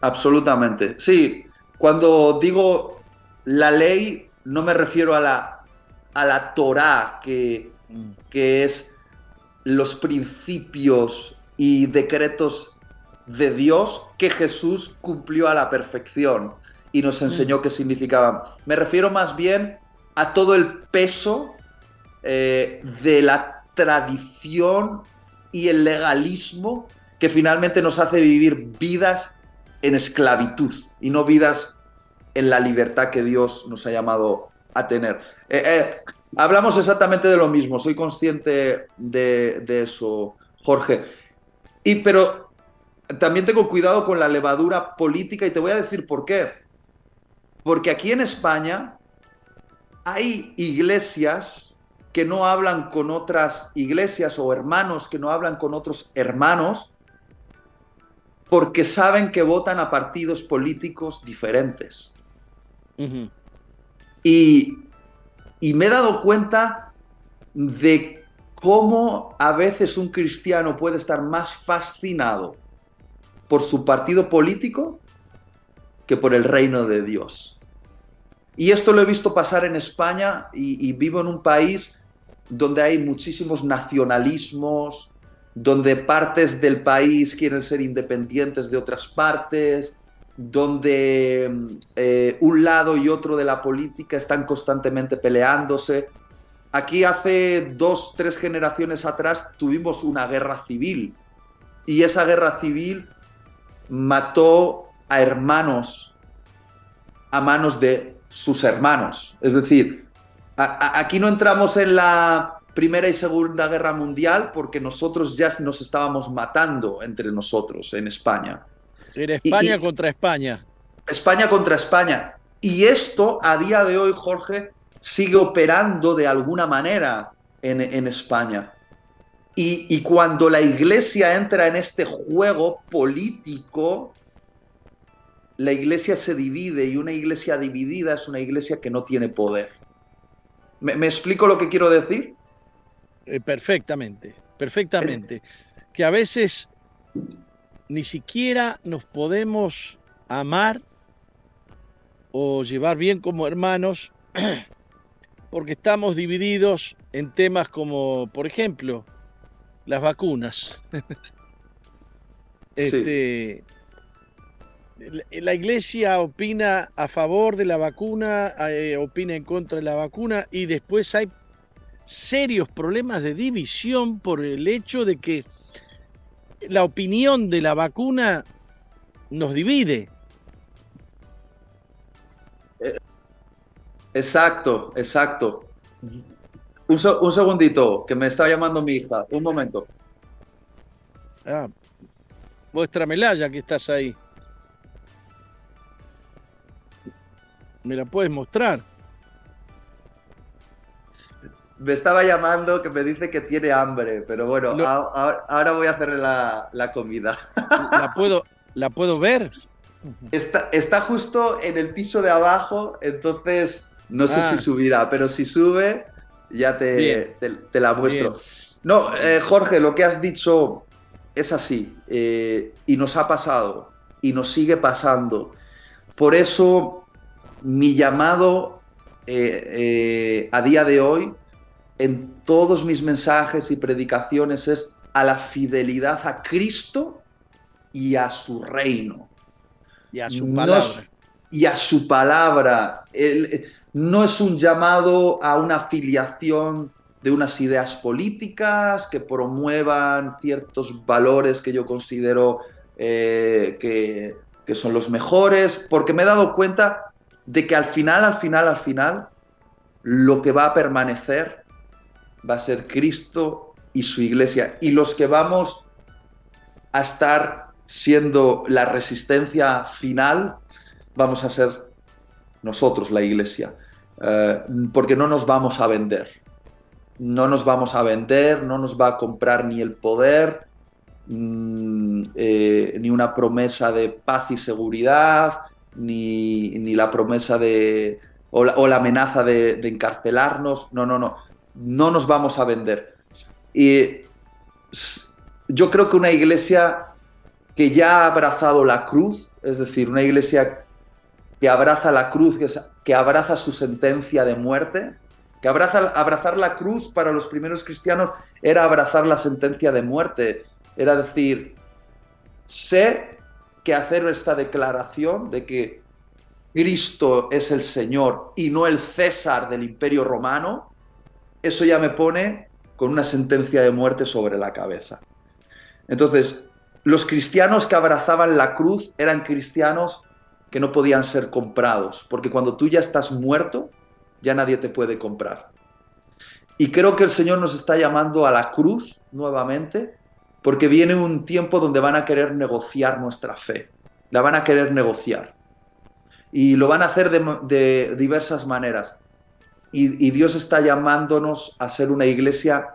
Absolutamente. Sí, cuando digo la ley, no me refiero a la, a la Torah, que. Que es los principios y decretos de Dios que Jesús cumplió a la perfección y nos mm. enseñó qué significaban. Me refiero más bien a todo el peso eh, de la tradición y el legalismo que finalmente nos hace vivir vidas en esclavitud y no vidas en la libertad que Dios nos ha llamado a tener. Eh, eh, hablamos exactamente de lo mismo, soy consciente de, eso, Jorge. Y pero también tengo cuidado con la levadura política y te voy a decir por qué. Porque aquí en España hay iglesias que no hablan con otras iglesias o hermanos que no hablan con otros hermanos porque saben que votan a partidos políticos diferentes. y, y me he dado cuenta de cómo a veces un cristiano puede estar más fascinado por su partido político que por el reino de Dios. Y esto lo he visto pasar en España y, vivo en un país donde hay muchísimos nacionalismos, donde partes del país quieren ser independientes de otras partes, donde eh, un lado y otro de la política están constantemente peleándose. Aquí hace dos, tres generaciones atrás tuvimos una guerra civil y esa guerra civil mató a hermanos a manos de sus hermanos. Es decir, aquí no entramos en la Primera y Segunda Guerra Mundial porque nosotros ya nos estábamos matando entre nosotros en España. Era España contra España. España contra España. Y esto a día de hoy, Jorge, sigue operando de alguna manera en, España. y, cuando la iglesia entra en este juego político, la iglesia se divide y una iglesia dividida es una iglesia que no tiene poder. ¿Me, explico lo que quiero decir? Eh, perfectamente, perfectamente. Que a veces ni siquiera nos podemos amar o llevar bien como hermanos porque estamos divididos en temas como, por ejemplo, las vacunas. este, la iglesia opina a favor de la vacuna, eh, opina en contra de la vacuna y después hay serios problemas de división por el hecho de que la opinión de la vacuna nos divide. Eh, exacto, exacto. Un, segundito, que me está llamando mi hija. Un momento. Ah, muéstramela ya que estás ahí. ¿Me la puedes mostrar? Me estaba llamando que me dice que tiene hambre, pero bueno, ahora, voy a hacerle la, comida. ¿La puedo, ¿La puedo ver? Está, está justo en el piso de abajo, entonces no sé si ah. subirá, pero si sube, ya te, te, la muestro. No, eh, Jorge, lo que has dicho es así, eh, y nos ha pasado, y nos sigue pasando. Por eso mi llamado eh, eh, a día de hoy en todos mis mensajes y predicaciones es a la fidelidad a Cristo y a su reino. Y a su palabra. y a su palabra. no es un llamado a una afiliación de unas ideas políticas que promuevan ciertos valores que yo considero eh, que, que son los mejores, porque me he dado cuenta de que al final, al final, al final, lo que va a permanecer va a ser Cristo y su iglesia. Y los que vamos a estar siendo la resistencia final, vamos a ser nosotros, la iglesia. Eh, porque no nos vamos a vender. No nos vamos a vender, no nos va a comprar ni el poder, mm, eh, ni una promesa de paz y seguridad, ni, la promesa de, o la, amenaza de, encarcelarnos. No, no, no. No nos vamos a vender. Y yo creo que una iglesia que ya ha abrazado la cruz, es decir, una iglesia que abraza la cruz, que, abraza su sentencia de muerte, que abraza, abrazar la cruz para los primeros cristianos era abrazar la sentencia de muerte, era decir, sé que hacer esta declaración de que Cristo es el Señor y no el César del imperio romano, eso ya me pone con una sentencia de muerte sobre la cabeza. Entonces, los cristianos que abrazaban la cruz eran cristianos que no podían ser comprados, porque cuando tú ya estás muerto, ya nadie te puede comprar. Y creo que el Señor nos está llamando a la cruz nuevamente, porque viene un tiempo donde van a querer negociar nuestra fe, la van a querer negociar. Y lo van a hacer de, diversas maneras. Y, Dios está llamándonos a ser una iglesia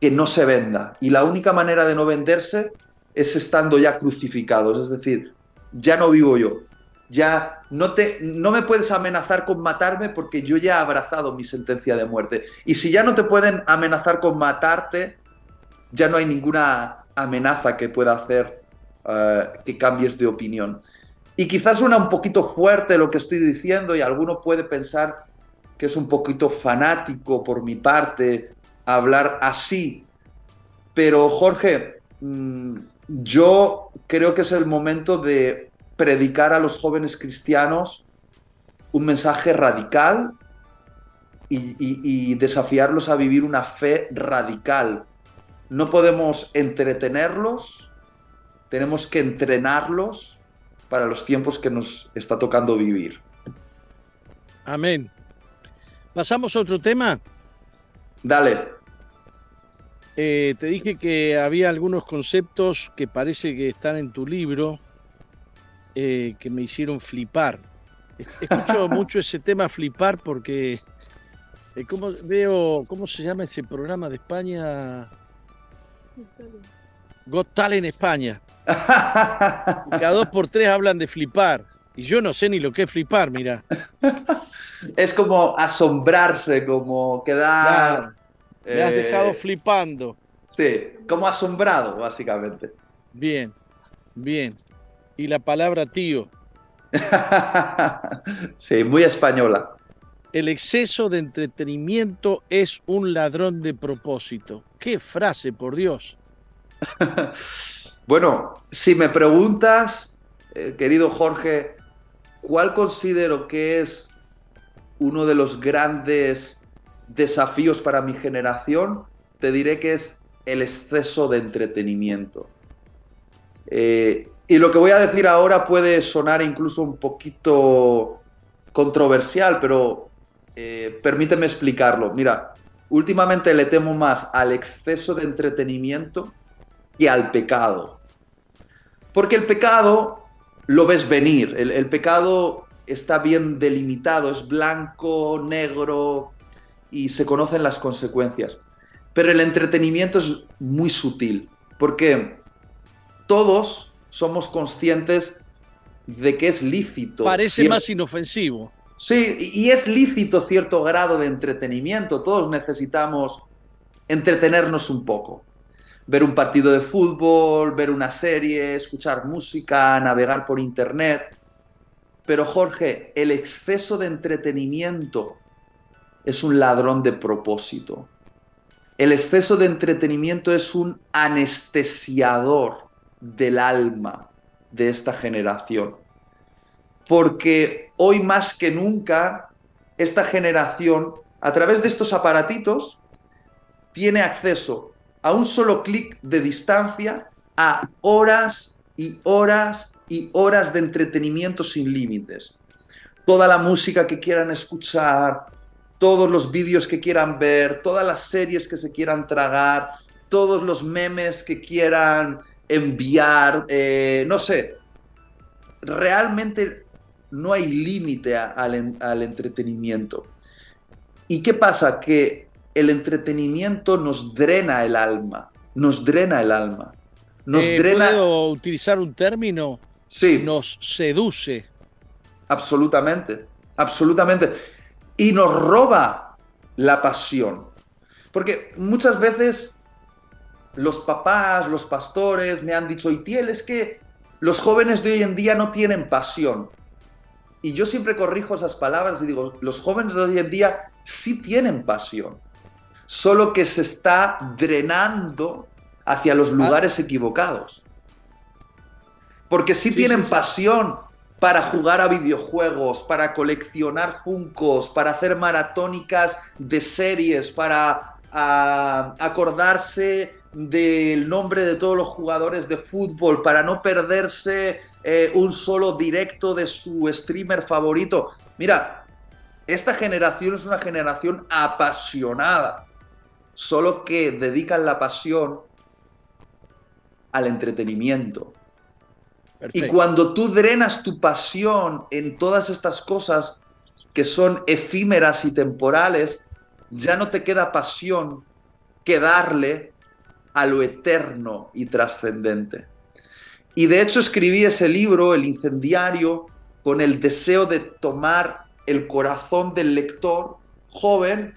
que no se venda. Y la única manera de no venderse es estando ya crucificados, es decir, ya no vivo yo. Ya no, te, no me puedes amenazar con matarme porque yo ya he abrazado mi sentencia de muerte. Y si ya no te pueden amenazar con matarte, ya no hay ninguna amenaza que pueda hacer eh, que cambies de opinión. Y quizás suena un poquito fuerte lo que estoy diciendo y alguno puede pensar que es un poquito fanático por mi parte hablar así. Pero Jorge, mm, yo creo que es el momento de predicar a los jóvenes cristianos un mensaje radical y, desafiarlos a vivir una fe radical. No podemos entretenerlos, tenemos que entrenarlos para los tiempos que nos está tocando vivir. Amén. ¿Pasamos a otro tema? Dale. Eh, te dije que había algunos conceptos que parece que están en tu libro eh, que me hicieron flipar. Escucho mucho ese tema flipar porque eh, como veo, ¿cómo se llama ese programa de España? Got Talent España. Cada dos por tres hablan de flipar. Y yo no sé ni lo que es flipar, mira. Es como asombrarse, como quedar. Me has dejado eh, flipando. Sí, como asombrado, básicamente. Bien, bien. Y la palabra tío. sí, muy española. El exceso de entretenimiento es un ladrón de propósito. Qué frase, por Dios. bueno, si me preguntas, eh, querido Jorge, ¿cuál considero que es uno de los grandes desafíos para mi generación, te diré que es el exceso de entretenimiento. Eh, y lo que voy a decir ahora puede sonar incluso un poquito controversial, pero eh, permíteme explicarlo. Mira, últimamente le temo más al exceso de entretenimiento que al pecado. Porque el pecado lo ves venir, el pecado está bien delimitado, es blanco, negro y se conocen las consecuencias. Pero el entretenimiento es muy sutil, porque todos somos conscientes de que es lícito. Parece más inofensivo. Sí, y es lícito cierto grado de entretenimiento. Todos necesitamos entretenernos un poco. Ver un partido de fútbol, ver una serie, escuchar música, navegar por internet. Pero Jorge, el exceso de entretenimiento es un ladrón de propósito. El exceso de entretenimiento es un anestesiador del alma de esta generación. Porque hoy más que nunca, esta generación, a través de estos aparatitos, tiene acceso a un solo clic de distancia a horas y horas y horas de entretenimiento sin límites. Toda la música que quieran escuchar, todos los vídeos que quieran ver, todas las series que se quieran tragar, todos los memes que quieran enviar, eh, no sé. Realmente no hay límite al, al entretenimiento. ¿Y qué pasa? Que el entretenimiento nos drena el alma, nos drena el alma. Nos eh, drena... ¿Puedo utilizar un término? sí. nos seduce. Absolutamente, absolutamente. Y nos roba la pasión. Porque muchas veces los papás, los pastores me han dicho, Itiel, es que los jóvenes de hoy en día no tienen pasión. y yo siempre corrijo esas palabras y digo, los jóvenes de hoy en día sí tienen pasión, solo que se está drenando hacia los ah. lugares equivocados. Porque sí, tienen pasión para jugar a videojuegos, para coleccionar funcos, para hacer maratónicas de series, para acordarse del nombre de todos los jugadores de fútbol, para no perderse eh, un solo directo de su streamer favorito. Mira, esta generación es una generación apasionada, solo que dedican la pasión al entretenimiento. Y cuando tú drenas tu pasión en todas estas cosas que son efímeras y temporales, ya no te queda pasión que darle a lo eterno y trascendente. Y de hecho escribí ese libro, El incendiario, con el deseo de tomar el corazón del lector joven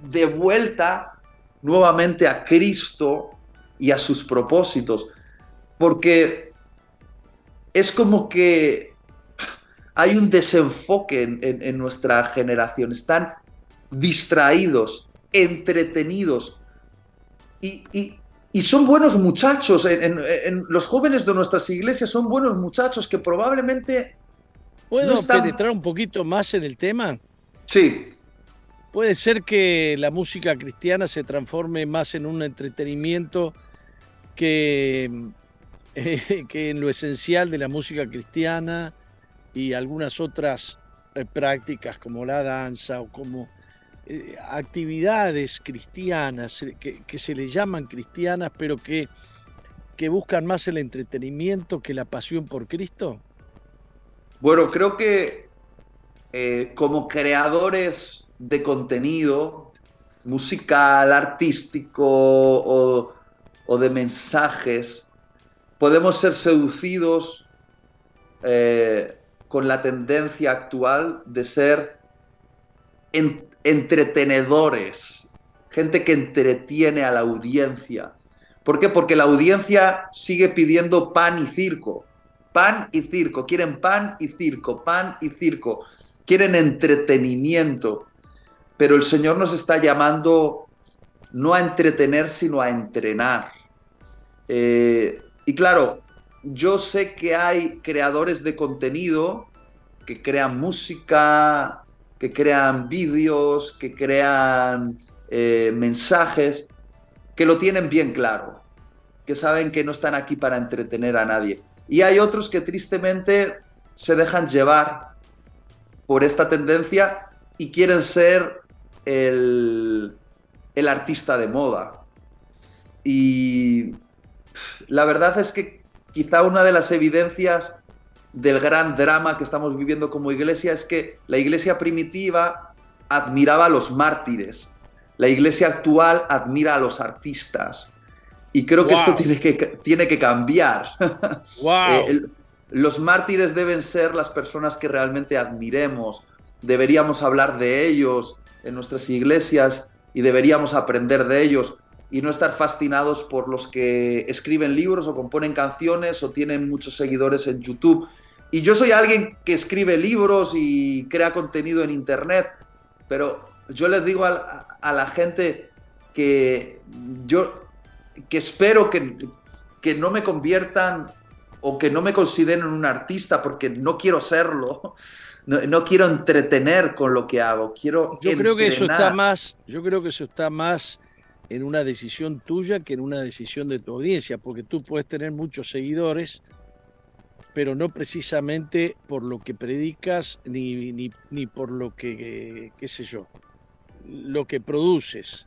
de vuelta nuevamente a Cristo y a sus propósitos. Porque es como que hay un desenfoque en, nuestra generación. Están distraídos, entretenidos y, son buenos muchachos. En, los jóvenes de nuestras iglesias son buenos muchachos que probablemente... ¿Puedo penetrar un poquito más en el tema? Sí. Puede ser que la música cristiana se transforme más en un entretenimiento que que en lo esencial de la música cristiana y algunas otras eh, prácticas como la danza o como eh, actividades cristianas eh, que, se le llaman cristianas pero que, que buscan más el entretenimiento que la pasión por Cristo? Bueno, creo que como creadores de contenido musical, artístico o, o de mensajes, podemos ser seducidos eh, con la tendencia actual de ser entretenedores, gente que entretiene a la audiencia. ¿Por qué? Porque la audiencia sigue pidiendo pan y circo. Pan y circo. Quieren pan y circo, pan y circo. Quieren entretenimiento. Pero el Señor nos está llamando no a entretener, sino a entrenar. Eh, y claro, yo sé que hay creadores de contenido que crean música, que crean vídeos, que crean eh, mensajes, que lo tienen bien claro, que saben que no están aquí para entretener a nadie. Y hay otros que tristemente se dejan llevar por esta tendencia y quieren ser el, el artista de moda. Y la verdad es que quizá una de las evidencias del gran drama que estamos viviendo como iglesia es que la iglesia primitiva admiraba a los mártires, la iglesia actual admira a los artistas. Y creo que esto tiene que, tiene que cambiar. Eh, los mártires deben ser las personas que realmente admiremos. Deberíamos hablar de ellos en nuestras iglesias y deberíamos aprender de ellos y no estar fascinados por los que escriben libros o componen canciones o tienen muchos seguidores en YouTube. Y yo soy alguien que escribe libros y crea contenido en Internet, pero yo les digo a, la gente que yo que espero que, que no me conviertan o que no me consideren un artista porque no quiero serlo. No, quiero entretener con lo que hago, quiero Yo creo que eso está más, yo creo que eso está más en una decisión tuya que en una decisión de tu audiencia, porque tú puedes tener muchos seguidores, pero no precisamente por lo que predicas ni, ni, por lo que, qué sé yo, lo que produces.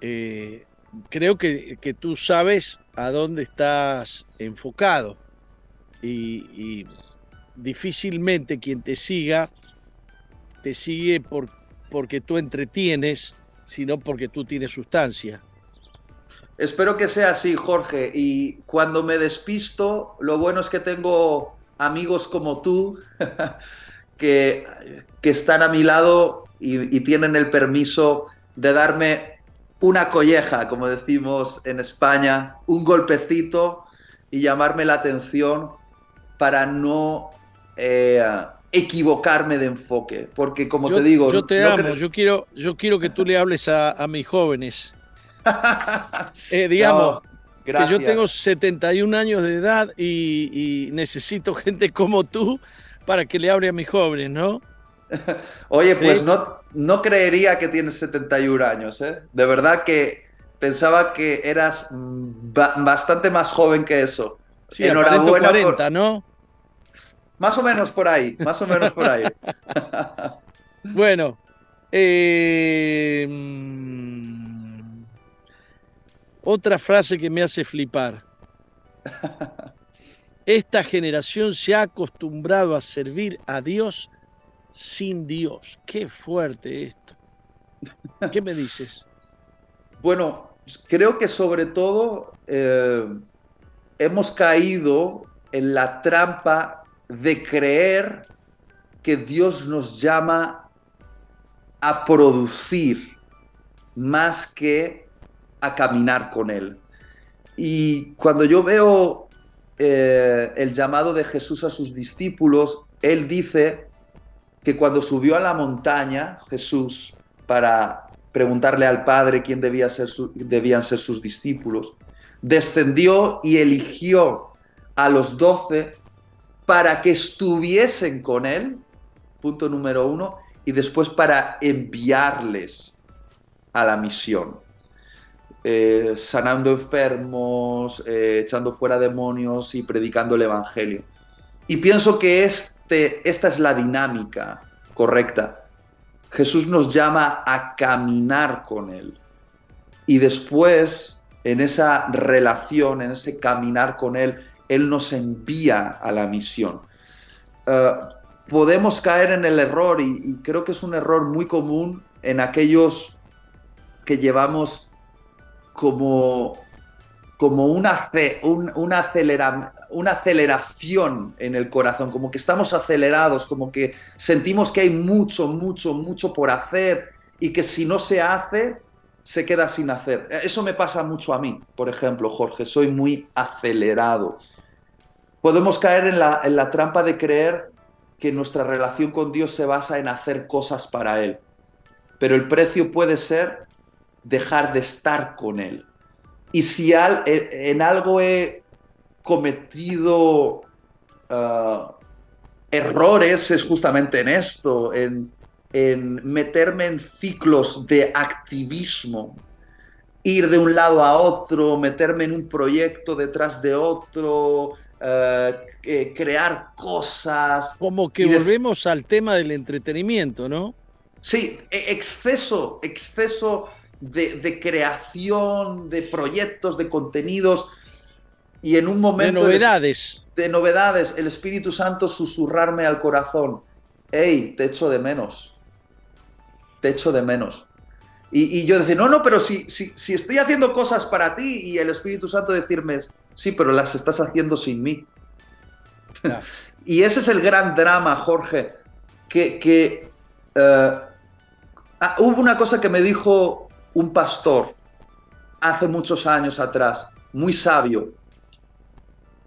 Eh, creo que, tú sabes a dónde estás enfocado y, y difícilmente quien te siga te sigue por, porque tú entretienes sino porque tú tienes sustancia. Espero que sea así, Jorge. Y cuando me despisto, lo bueno es que tengo amigos como tú que, que están a mi lado y, y, tienen el permiso de darme una colleja, como decimos en España, un golpecito y llamarme la atención para no eh, equivocarme de enfoque, porque como te digo... Yo te amo, yo, quiero, yo quiero que tú le hables a, mis jóvenes. Eh, digamos, que yo tengo 71 años de edad y, necesito gente como tú para que le hable a mis jóvenes, ¿no? Oye, pues no, no creería que tienes 71 años, ¿eh? De verdad que pensaba que eras bastante más joven que eso. Sí, Enhorabuena. 40, ¿no? Más o menos por ahí, más o menos por ahí. bueno, eh, mm, otra frase que me hace flipar. Esta generación se ha acostumbrado a servir a Dios sin Dios. Qué fuerte esto. ¿Qué me dices? Bueno, creo que sobre todo eh, hemos caído en la trampa de creer que Dios nos llama a producir más que a caminar con Él. Y cuando yo veo eh, el llamado de Jesús a sus discípulos, Él dice que cuando subió a la montaña, Jesús, para preguntarle al Padre quién debía ser debían ser sus discípulos, descendió y eligió a los doce para que estuviesen con Él, punto número uno, y después para enviarles a la misión. Eh, sanando enfermos, eh, echando fuera demonios y predicando el Evangelio. Y pienso que este, esta es la dinámica correcta. Jesús nos llama a caminar con Él. Y después, en esa relación, en ese caminar con Él, él nos envía a la misión. Eh, podemos caer en el error y, creo que es un error muy común en aquellos que llevamos como, como una, una, una aceleración en el corazón, como que estamos acelerados, como que sentimos que hay mucho, mucho, mucho por hacer y que si no se hace, se queda sin hacer. Eso me pasa mucho a mí, por ejemplo, Jorge, soy muy acelerado podemos caer en la, trampa de creer que nuestra relación con Dios se basa en hacer cosas para Él. Pero el precio puede ser dejar de estar con Él. Y si en algo he cometido ah, errores es justamente en esto, en, en meterme en ciclos de activismo, ir de un lado a otro, meterme en un proyecto detrás de otro, eh, crear cosas. Como que volvemos al tema del entretenimiento, ¿no? Sí, e, exceso, exceso de, creación, de proyectos, de contenidos y en un momento... De novedades. de novedades, el Espíritu Santo susurrarme al corazón, hey, te echo de menos, te echo de menos. Y, yo decir, no, no, pero si, si, si estoy haciendo cosas para ti y el Espíritu Santo decirme, Sí, pero las estás haciendo sin mí. y ese es el gran drama, Jorge, que, eh, ah, hubo una cosa que me dijo un pastor hace muchos años atrás, muy sabio,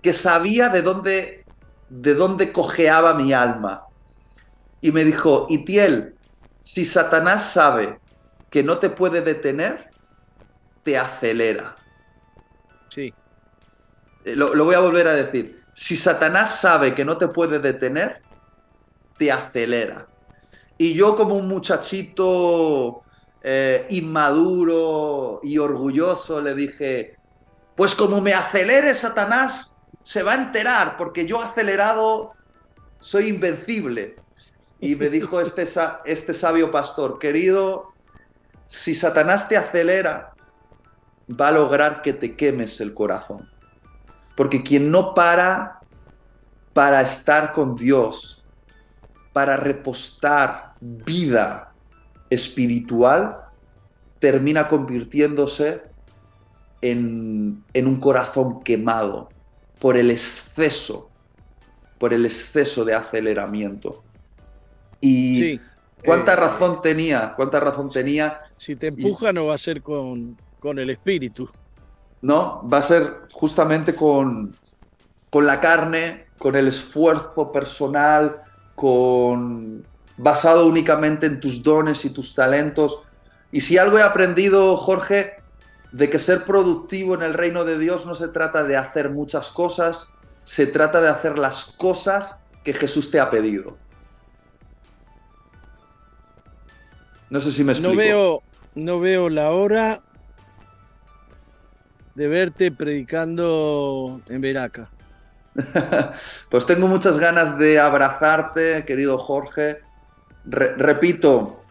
que sabía de dónde, de dónde cojeaba mi alma. Y me dijo, Itiel, si Satanás sabe que no te puede detener, te acelera. Sí. Eh, lo, voy a volver a decir, si Satanás sabe que no te puede detener, te acelera. Y yo como un muchachito eh, inmaduro y orgulloso le dije, pues como me acelere Satanás, se va a enterar, porque yo acelerado soy invencible. Y me dijo este, este sabio pastor, querido, si Satanás te acelera, va a lograr que te quemes el corazón. Porque quien no para para estar con Dios, para repostar vida espiritual, termina convirtiéndose en, un corazón quemado por el exceso, por el exceso de aceleramiento. Y cuánta eh, razón tenía, cuánta razón tenía. Si te empuja no va a ser con, con el espíritu. No, va a ser justamente con, con la carne, con el esfuerzo personal, con basado únicamente en tus dones y tus talentos. Y si algo he aprendido, Jorge, de que ser productivo en el reino de Dios no se trata de hacer muchas cosas, se trata de hacer las cosas que Jesús te ha pedido. No sé si me explico. No veo, no veo la hora de verte predicando en Veraca. pues tengo muchas ganas de abrazarte, querido Jorge. repito,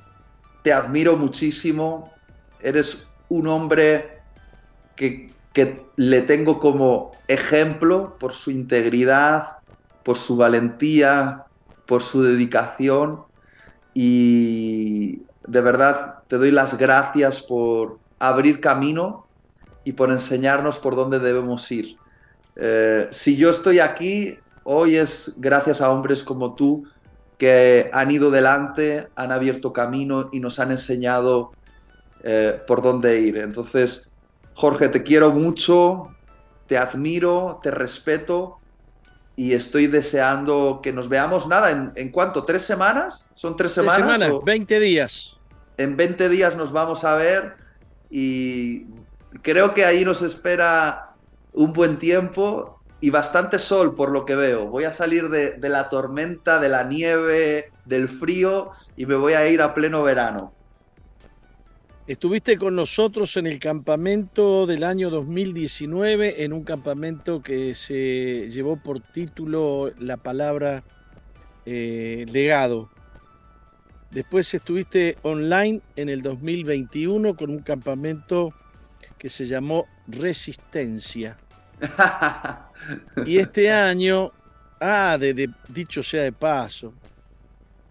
te admiro muchísimo. Eres un hombre que, que le tengo como ejemplo por su integridad, por su valentía, por su dedicación y de verdad te doy las gracias por abrir camino y por enseñarnos por dónde debemos ir. Eh, si yo estoy aquí, hoy es gracias a hombres como tú que han ido delante, han abierto camino y nos han enseñado eh, por dónde ir. Entonces, Jorge, te quiero mucho, te admiro, te respeto y estoy deseando que nos veamos, nada, ¿en, en cuánto? ¿Tres semanas? ¿Son tres semanas? Tres semanas, 20 días. En 20 días nos vamos a ver y creo que ahí nos espera un buen tiempo y bastante sol por lo que veo. Voy a salir de, la tormenta, de la nieve, del frío y me voy a ir a pleno verano. Estuviste con nosotros en el campamento del año 2019, en un campamento que se llevó por título la palabra eh, legado. Después estuviste online en el 2021 con un campamento que se llamó Resistencia. y este año, ah, de, dicho sea de paso,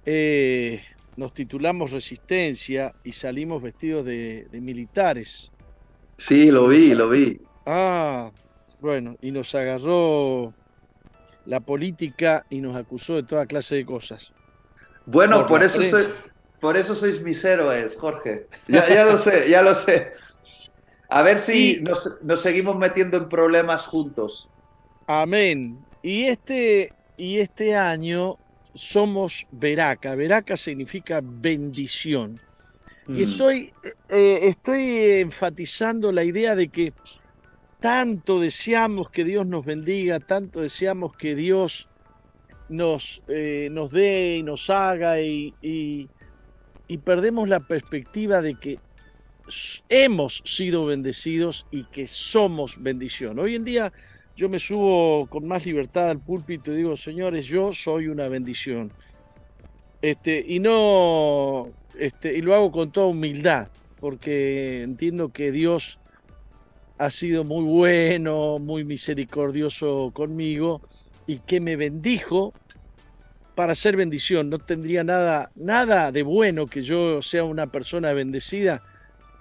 eh, nos titulamos Resistencia y salimos vestidos de, militares. Sí, lo vi, lo vi. Ah, bueno, y nos agarró la política y nos acusó de toda clase de cosas. Bueno, por, eso, soy, por eso sois mis héroes, Jorge. Ya, ya lo sé, ya lo sé. A ver si nos, nos, seguimos metiendo en problemas juntos. Amén. Y este, y este año somos Veraca. Veraca significa bendición. Y mm. estoy, eh, estoy enfatizando la idea de que tanto deseamos que Dios nos bendiga, tanto deseamos que Dios nos, eh, nos dé y nos haga y, y, y perdemos la perspectiva de que hemos sido bendecidos y que somos bendición. Hoy en día yo me subo con más libertad al púlpito y digo, señores, yo soy una bendición. Este, y no, este, y lo hago con toda humildad, porque entiendo que Dios ha sido muy bueno, muy misericordioso conmigo y que me bendijo para ser bendición. No tendría nada, nada de bueno que yo sea una persona bendecida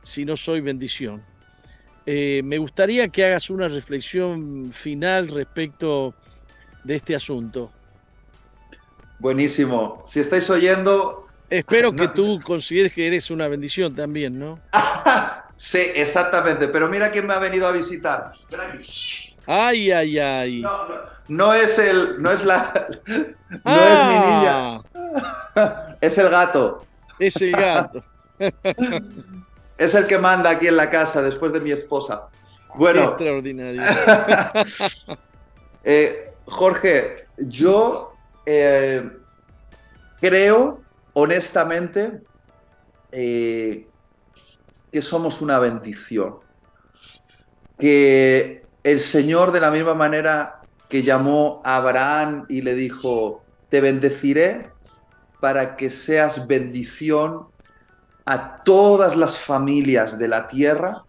si no soy bendición. Eh, me gustaría que hagas una reflexión final respecto de este asunto. Buenísimo. Si estáis oyendo... Espero que tú consideres que eres una bendición también, ¿no? sí, exactamente. Pero mira quién me ha venido a visitar. Ay, ay, ay. No, no, es el, no es la, no es mi niña. Ah. Es el gato. Es el gato. Es el que manda aquí en la casa después de mi esposa. Bueno. extraordinario. Eh, Jorge, yo eh, creo honestamente eh, que somos una bendición. Que el Señor, de la misma manera que llamó a Abraham y le dijo, te bendeciré para que seas bendición a todas las familias de la tierra,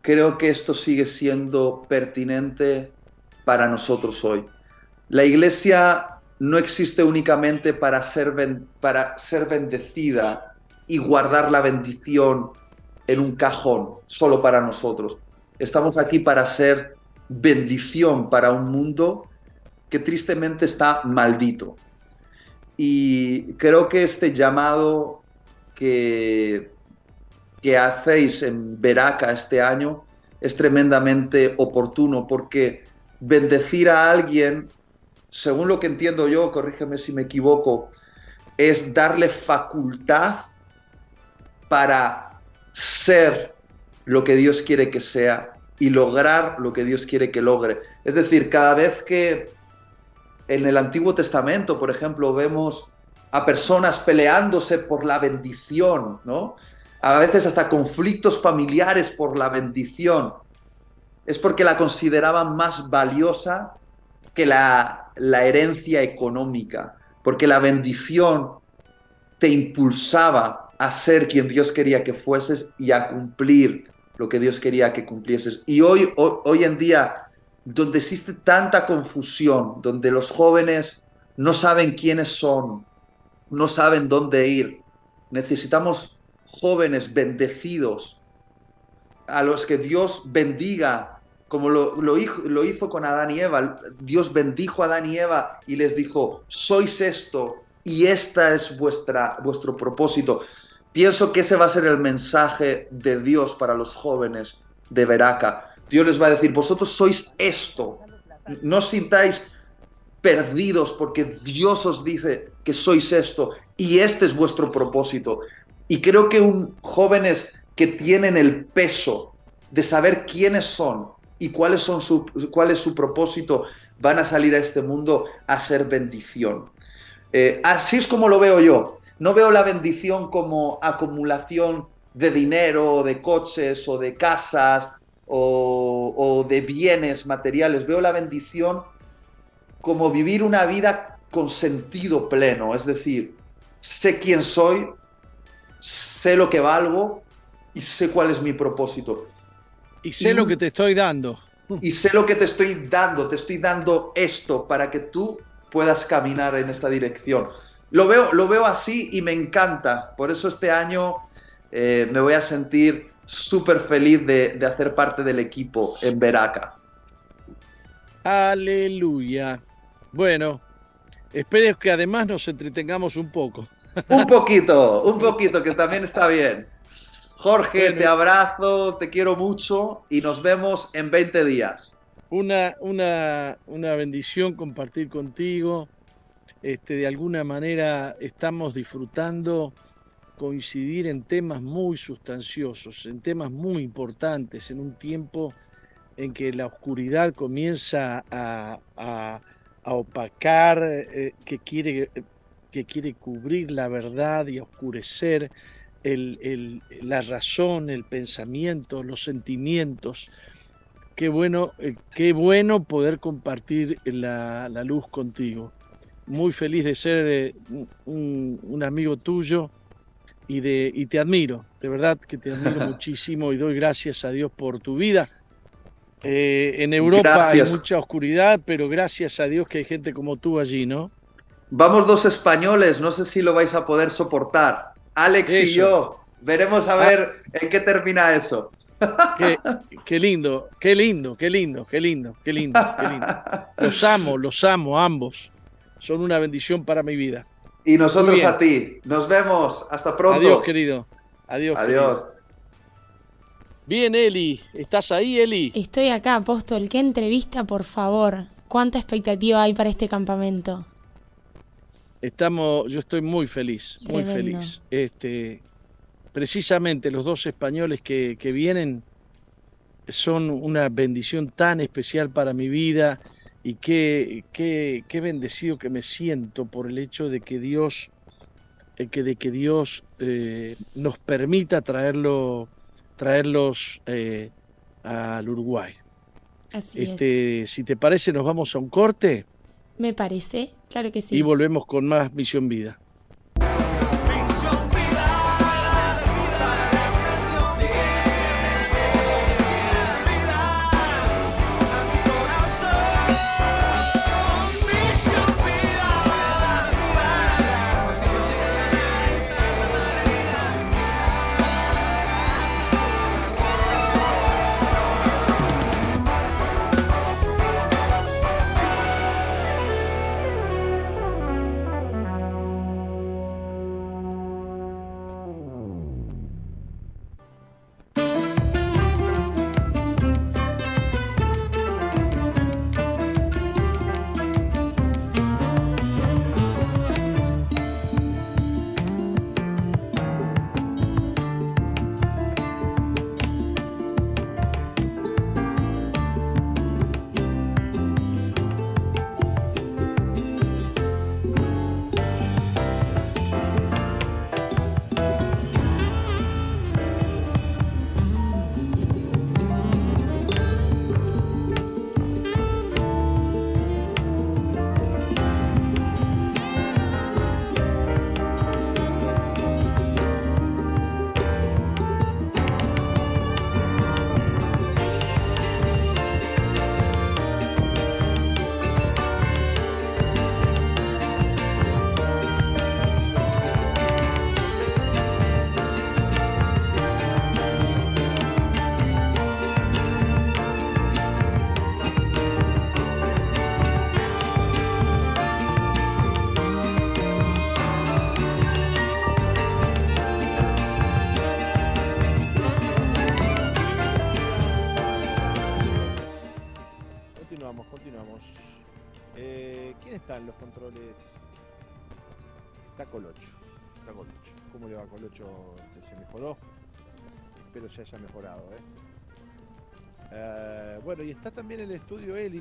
creo que esto sigue siendo pertinente para nosotros hoy. La iglesia no existe únicamente para ser, para ser bendecida y guardar la bendición en un cajón solo para nosotros. Estamos aquí para ser bendición para un mundo que tristemente está maldito. Y creo que este llamado que, hacéis en Veraca este año es tremendamente oportuno porque bendecir a alguien según lo que entiendo yo, corrígeme si me equivoco, es darle facultad para ser lo que Dios quiere que sea y lograr lo que Dios quiere que logre. Es decir, cada vez que en el Antiguo Testamento, por ejemplo, vemos a personas peleándose por la bendición, ¿no? A veces hasta conflictos familiares por la bendición. Es porque la consideraban más valiosa que la, herencia económica, porque la bendición te impulsaba a ser quien Dios quería que fueses y a cumplir lo que Dios quería que cumplieses. Y hoy, hoy, en día, donde existe tanta confusión, donde los jóvenes no saben quiénes son, no saben dónde ir, necesitamos jóvenes bendecidos, a los que Dios bendiga, como lo, lo, lo hizo con Adán y Eva. Dios bendijo a Adán y Eva y les dijo, sois esto y esta es vuestra, vuestro propósito. Pienso que ese va a ser el mensaje de Dios para los jóvenes de Veraca. Dios les va a decir, vosotros sois esto. No sintáis perdidos porque Dios os dice que sois esto y este es vuestro propósito. Y creo que un, jóvenes que tienen el peso de saber quiénes son y cuáles son su, cuál es su propósito van a salir a este mundo a ser bendición. Eh, así es como lo veo yo. No veo la bendición como acumulación de dinero, de coches o de casas o, de bienes materiales. Veo la bendición como vivir una vida con sentido pleno. Es decir, sé quién soy, sé lo que valgo y sé cuál es mi propósito. Y sé lo que te estoy dando. Y sé lo que te estoy dando. Te estoy dando esto para que tú puedas caminar en esta dirección. Lo veo, lo veo así y me encanta. Por eso este año eh, me voy a sentir súper feliz de, hacer parte del equipo en Veraca. Aleluya. Bueno, espero que además nos entretengamos un poco. Un poquito, un poquito, que también está bien. Jorge, te abrazo, te quiero mucho y nos vemos en 20 días. Una, una, una bendición compartir contigo este, de alguna manera estamos disfrutando coincidir en temas muy sustanciosos, en temas muy importantes, en un tiempo en que la oscuridad comienza a, opacar, eh, que, quiere, que quiere cubrir la verdad y oscurecer la razón, el pensamiento, los sentimientos. Qué bueno, eh, qué bueno poder compartir la luz contigo muy feliz de ser un, amigo tuyo y, de, y te admiro, de verdad que te admiro muchísimo y doy gracias a Dios por tu vida. Eh, en Europa hay mucha oscuridad, pero gracias a Dios que hay gente como tú allí, ¿no? Vamos dos españoles, no sé si lo vais a poder soportar. Alex y yo, veremos a ah. ver en qué termina eso. Qué, qué, lindo, qué lindo, qué lindo, qué lindo, qué lindo, qué lindo. Los amo, los amo ambos son una bendición para mi vida. Y nosotros a ti. Nos vemos. Hasta pronto. Adiós, querido. Adiós. Adiós. Bien, Eli. ¿Estás ahí, Eli? Estoy acá, apóstol. Qué entrevista, por favor. ¿Cuánta expectativa hay para este campamento? Estamos, yo estoy muy feliz, muy feliz. Este, precisamente los dos españoles que, que vienen son una bendición tan especial para mi vida y qué, qué, bendecido que me siento por el hecho de que Dios, eh, que, de que Dios eh, nos permita traerlo, traerlos eh, al Uruguay. Así este, Si te parece, nos vamos a un corte. Me parece, claro que sí. Y volvemos con más Misión Vida.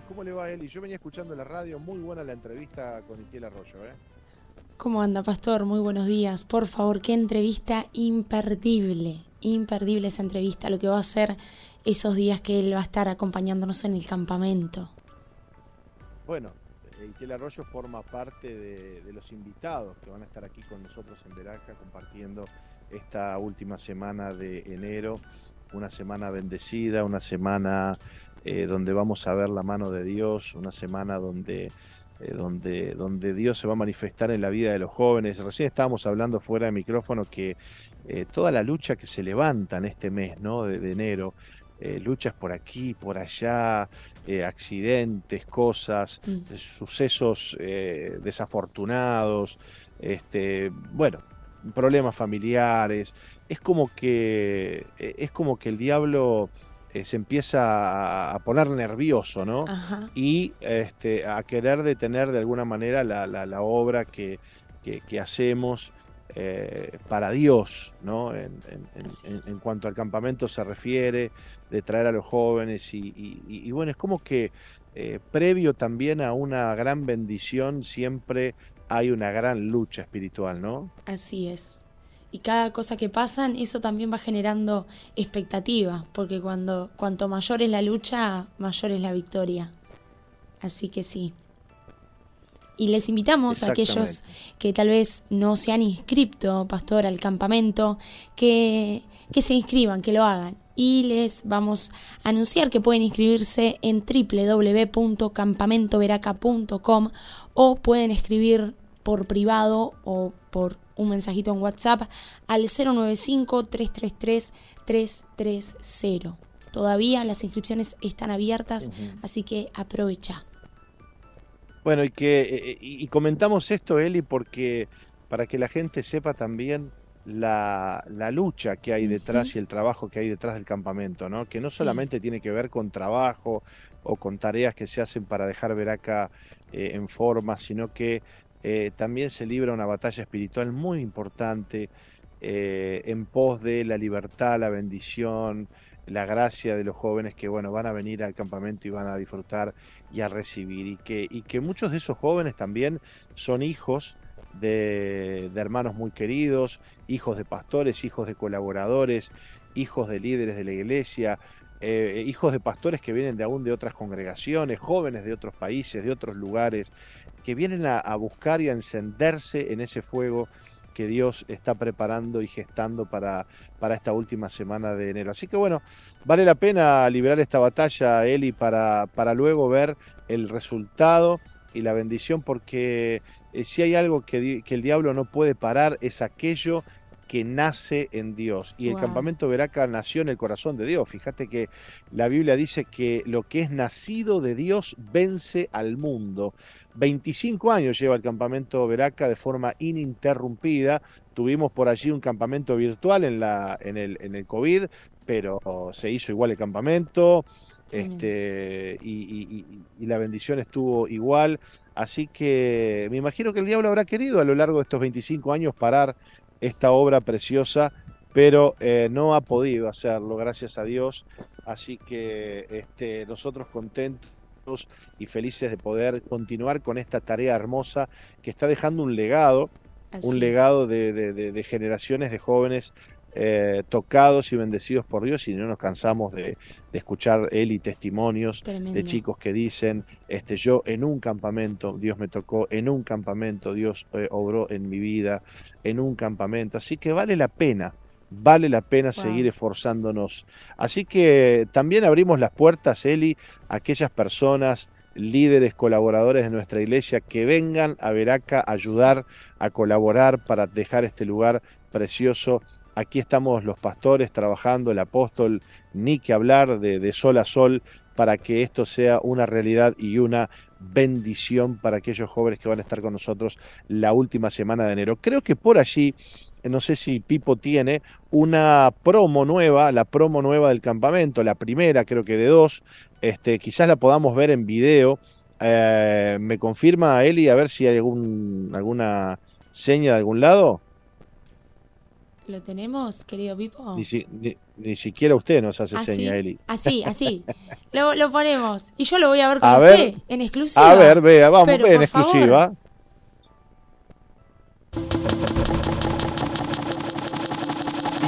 ¿Cómo le va Eli? Yo venía escuchando la radio, muy buena la entrevista con Itiel Arroyo. ¿eh? ¿Cómo anda, Pastor? Muy buenos días. Por favor, qué entrevista imperdible, imperdible esa entrevista, lo que va a ser esos días que él va a estar acompañándonos en el campamento. Bueno, Itiel Arroyo forma parte de, de, los invitados que van a estar aquí con nosotros en Veraca compartiendo esta última semana de enero una semana bendecida, una semana eh, donde vamos a ver la mano de Dios, una semana donde, eh, donde, donde Dios se va a manifestar en la vida de los jóvenes. Recién estábamos hablando fuera de micrófono que eh, toda la lucha que se levanta en este mes ¿no? de, enero, luchas por aquí, por allá, accidentes, cosas, mm. sucesos desafortunados, este, bueno, problemas familiares, es como que, es como que el diablo eh, se empieza a, poner nervioso, ¿no? Y este, a querer detener de alguna manera la, obra que, que, hacemos eh, para Dios, ¿no? En, cuanto al campamento se refiere, de traer a los jóvenes y, bueno, es como que previo también a una gran bendición siempre hay una gran lucha espiritual, ¿no? Así es. Y cada cosa que pasan, eso también va generando expectativa, porque cuando cuanto mayor es la lucha, mayor es la victoria. Así que sí. Y les invitamos a aquellos que tal vez no se han inscrito, pastor, al campamento, que, que se inscriban, que lo hagan y les vamos a anunciar que pueden inscribirse en www.campamentoveraca.com o pueden escribir por privado o por un mensajito en WhatsApp al 095-333-330. Todavía las inscripciones están abiertas, así que aprovecha. Bueno, y que eh, eh, y comentamos esto, Eli, porque para que la gente sepa también la, lucha que hay detrás y el trabajo que hay detrás del campamento, ¿no? Que no solamente tiene que ver con trabajo o con tareas que se hacen para dejar ver acá eh, en forma, sino que eh, también se libra una batalla espiritual muy importante eh, en pos de la libertad, la bendición, la gracia de los jóvenes que bueno van a venir al campamento y van a disfrutar y a recibir. Y que, y que muchos de esos jóvenes también son hijos de, hermanos muy queridos, hijos de pastores, hijos de colaboradores, hijos de líderes de la iglesia, eh, hijos de pastores que vienen de aún de otras congregaciones, jóvenes de otros países, de otros lugares, que vienen a, buscar y a encenderse en ese fuego que Dios está preparando y gestando para, para esta última semana de enero. Así que bueno, vale la pena liberar esta batalla, Eli, para, para luego ver el resultado y la bendición, porque eh, si hay algo que, el diablo no puede parar es aquello que nace en Dios. Y el campamento Veraca nació en el corazón de Dios. Fíjate que la Biblia dice que lo que es nacido de Dios vence al mundo. 25 años lleva el campamento Veraca de forma ininterrumpida. Tuvimos por allí un campamento virtual en, la, en, el, en el COVID, pero se hizo igual el campamento. Este, y, la bendición estuvo igual. Así que me imagino que el diablo habrá querido a lo largo de estos 25 años parar esta obra preciosa, pero eh, no ha podido hacerlo, gracias a Dios. Así que este, nosotros contentos y felices de poder continuar con esta tarea hermosa que está dejando un legado, un legado de generaciones de jóvenes eh, tocados y bendecidos por Dios y no nos cansamos de, escuchar él y testimonios de chicos que dicen, este, yo en un campamento, Dios me tocó, en un campamento, Dios eh, obró en mi vida, en un campamento. Así que vale la pena, vale la pena seguir esforzándonos. Así que también abrimos las puertas, Eli, a aquellas personas líderes, colaboradores de nuestra iglesia que vengan a Veraca a ayudar, a colaborar para dejar este lugar precioso Aquí estamos los pastores trabajando, el apóstol, ni que hablar de, sol a sol para que esto sea una realidad y una bendición para aquellos jóvenes que van a estar con nosotros la última semana de enero. Creo que por allí, no sé si Pipo tiene una promo nueva, la promo nueva del campamento, la primera creo que de dos, este, quizás la podamos ver en video. Eh, me confirma Eli a ver si hay algún, alguna seña de algún lado? ¿Lo tenemos, querido Pipo? Ni, siquiera usted nos hace seña, Eli. Así, así. lo, lo, ponemos. Y yo lo voy a ver con usted, en exclusiva. A ver, vea, vamos, en exclusiva.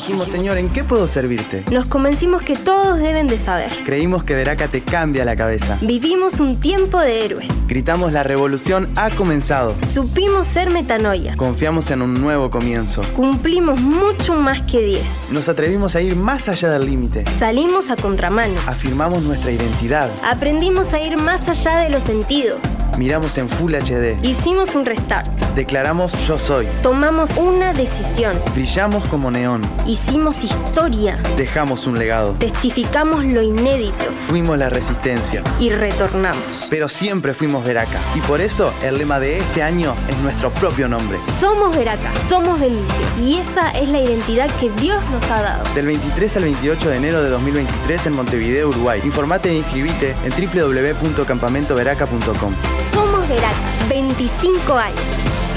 Señor, ¿en qué puedo servirte? Nos convencimos que todos deben de saber. Creímos que Veraca te cambia la cabeza. Vivimos un tiempo de héroes. Gritamos la revolución ha comenzado. Supimos ser metanoia. Confiamos en un nuevo comienzo. Cumplimos mucho más que 10. Nos atrevimos a ir más allá del límite. Salimos a contramano. Afirmamos nuestra identidad. Aprendimos a ir más allá de los sentidos. Miramos en Full HD. Hicimos un restart. Declaramos yo soy. Tomamos una decisión. Brillamos como neón. Hicimos historia. Dejamos un legado. Testificamos lo inédito. Fuimos la resistencia. Y retornamos. Pero siempre fuimos Veraca. Y por eso el lema de este año es nuestro propio nombre. Somos Veraca. Somos bendición. Y esa es la identidad que Dios nos ha dado. Del 23 al 28 de enero de 2023 en Montevideo, Uruguay. Informate e inscribite en www.campamentoveraca.com. Somos Veraca, 25 años.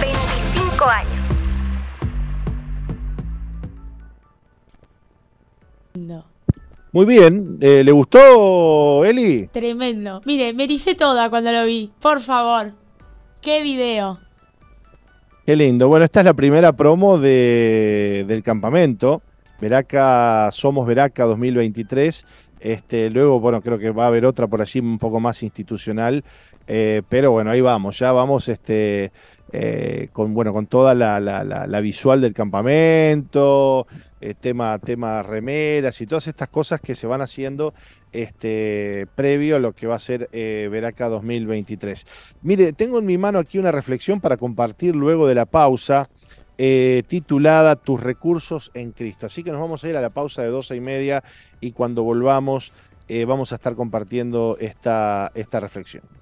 25 años. Muy bien, eh, ¿le gustó, Eli? Tremendo. Mire, me ericé toda cuando lo vi. Por favor. Qué video. Qué lindo. Bueno, esta es la primera promo de, del campamento. Veraca, Somos Veraca 2023. Este, luego, bueno, creo que va a haber otra por allí un poco más institucional eh, pero bueno, ahí vamos, ya vamos este, eh, con, bueno, con toda la, visual del campamento, eh, tema, tema remeras y todas estas cosas que se van haciendo este, previo a lo que va a ser Veraca 2023. Mire, tengo en mi mano aquí una reflexión para compartir luego de la pausa. titulada Tus recursos en Cristo. Así que nos vamos a ir a la pausa de doce y media y cuando volvamos vamos a estar compartiendo esta, esta reflexión.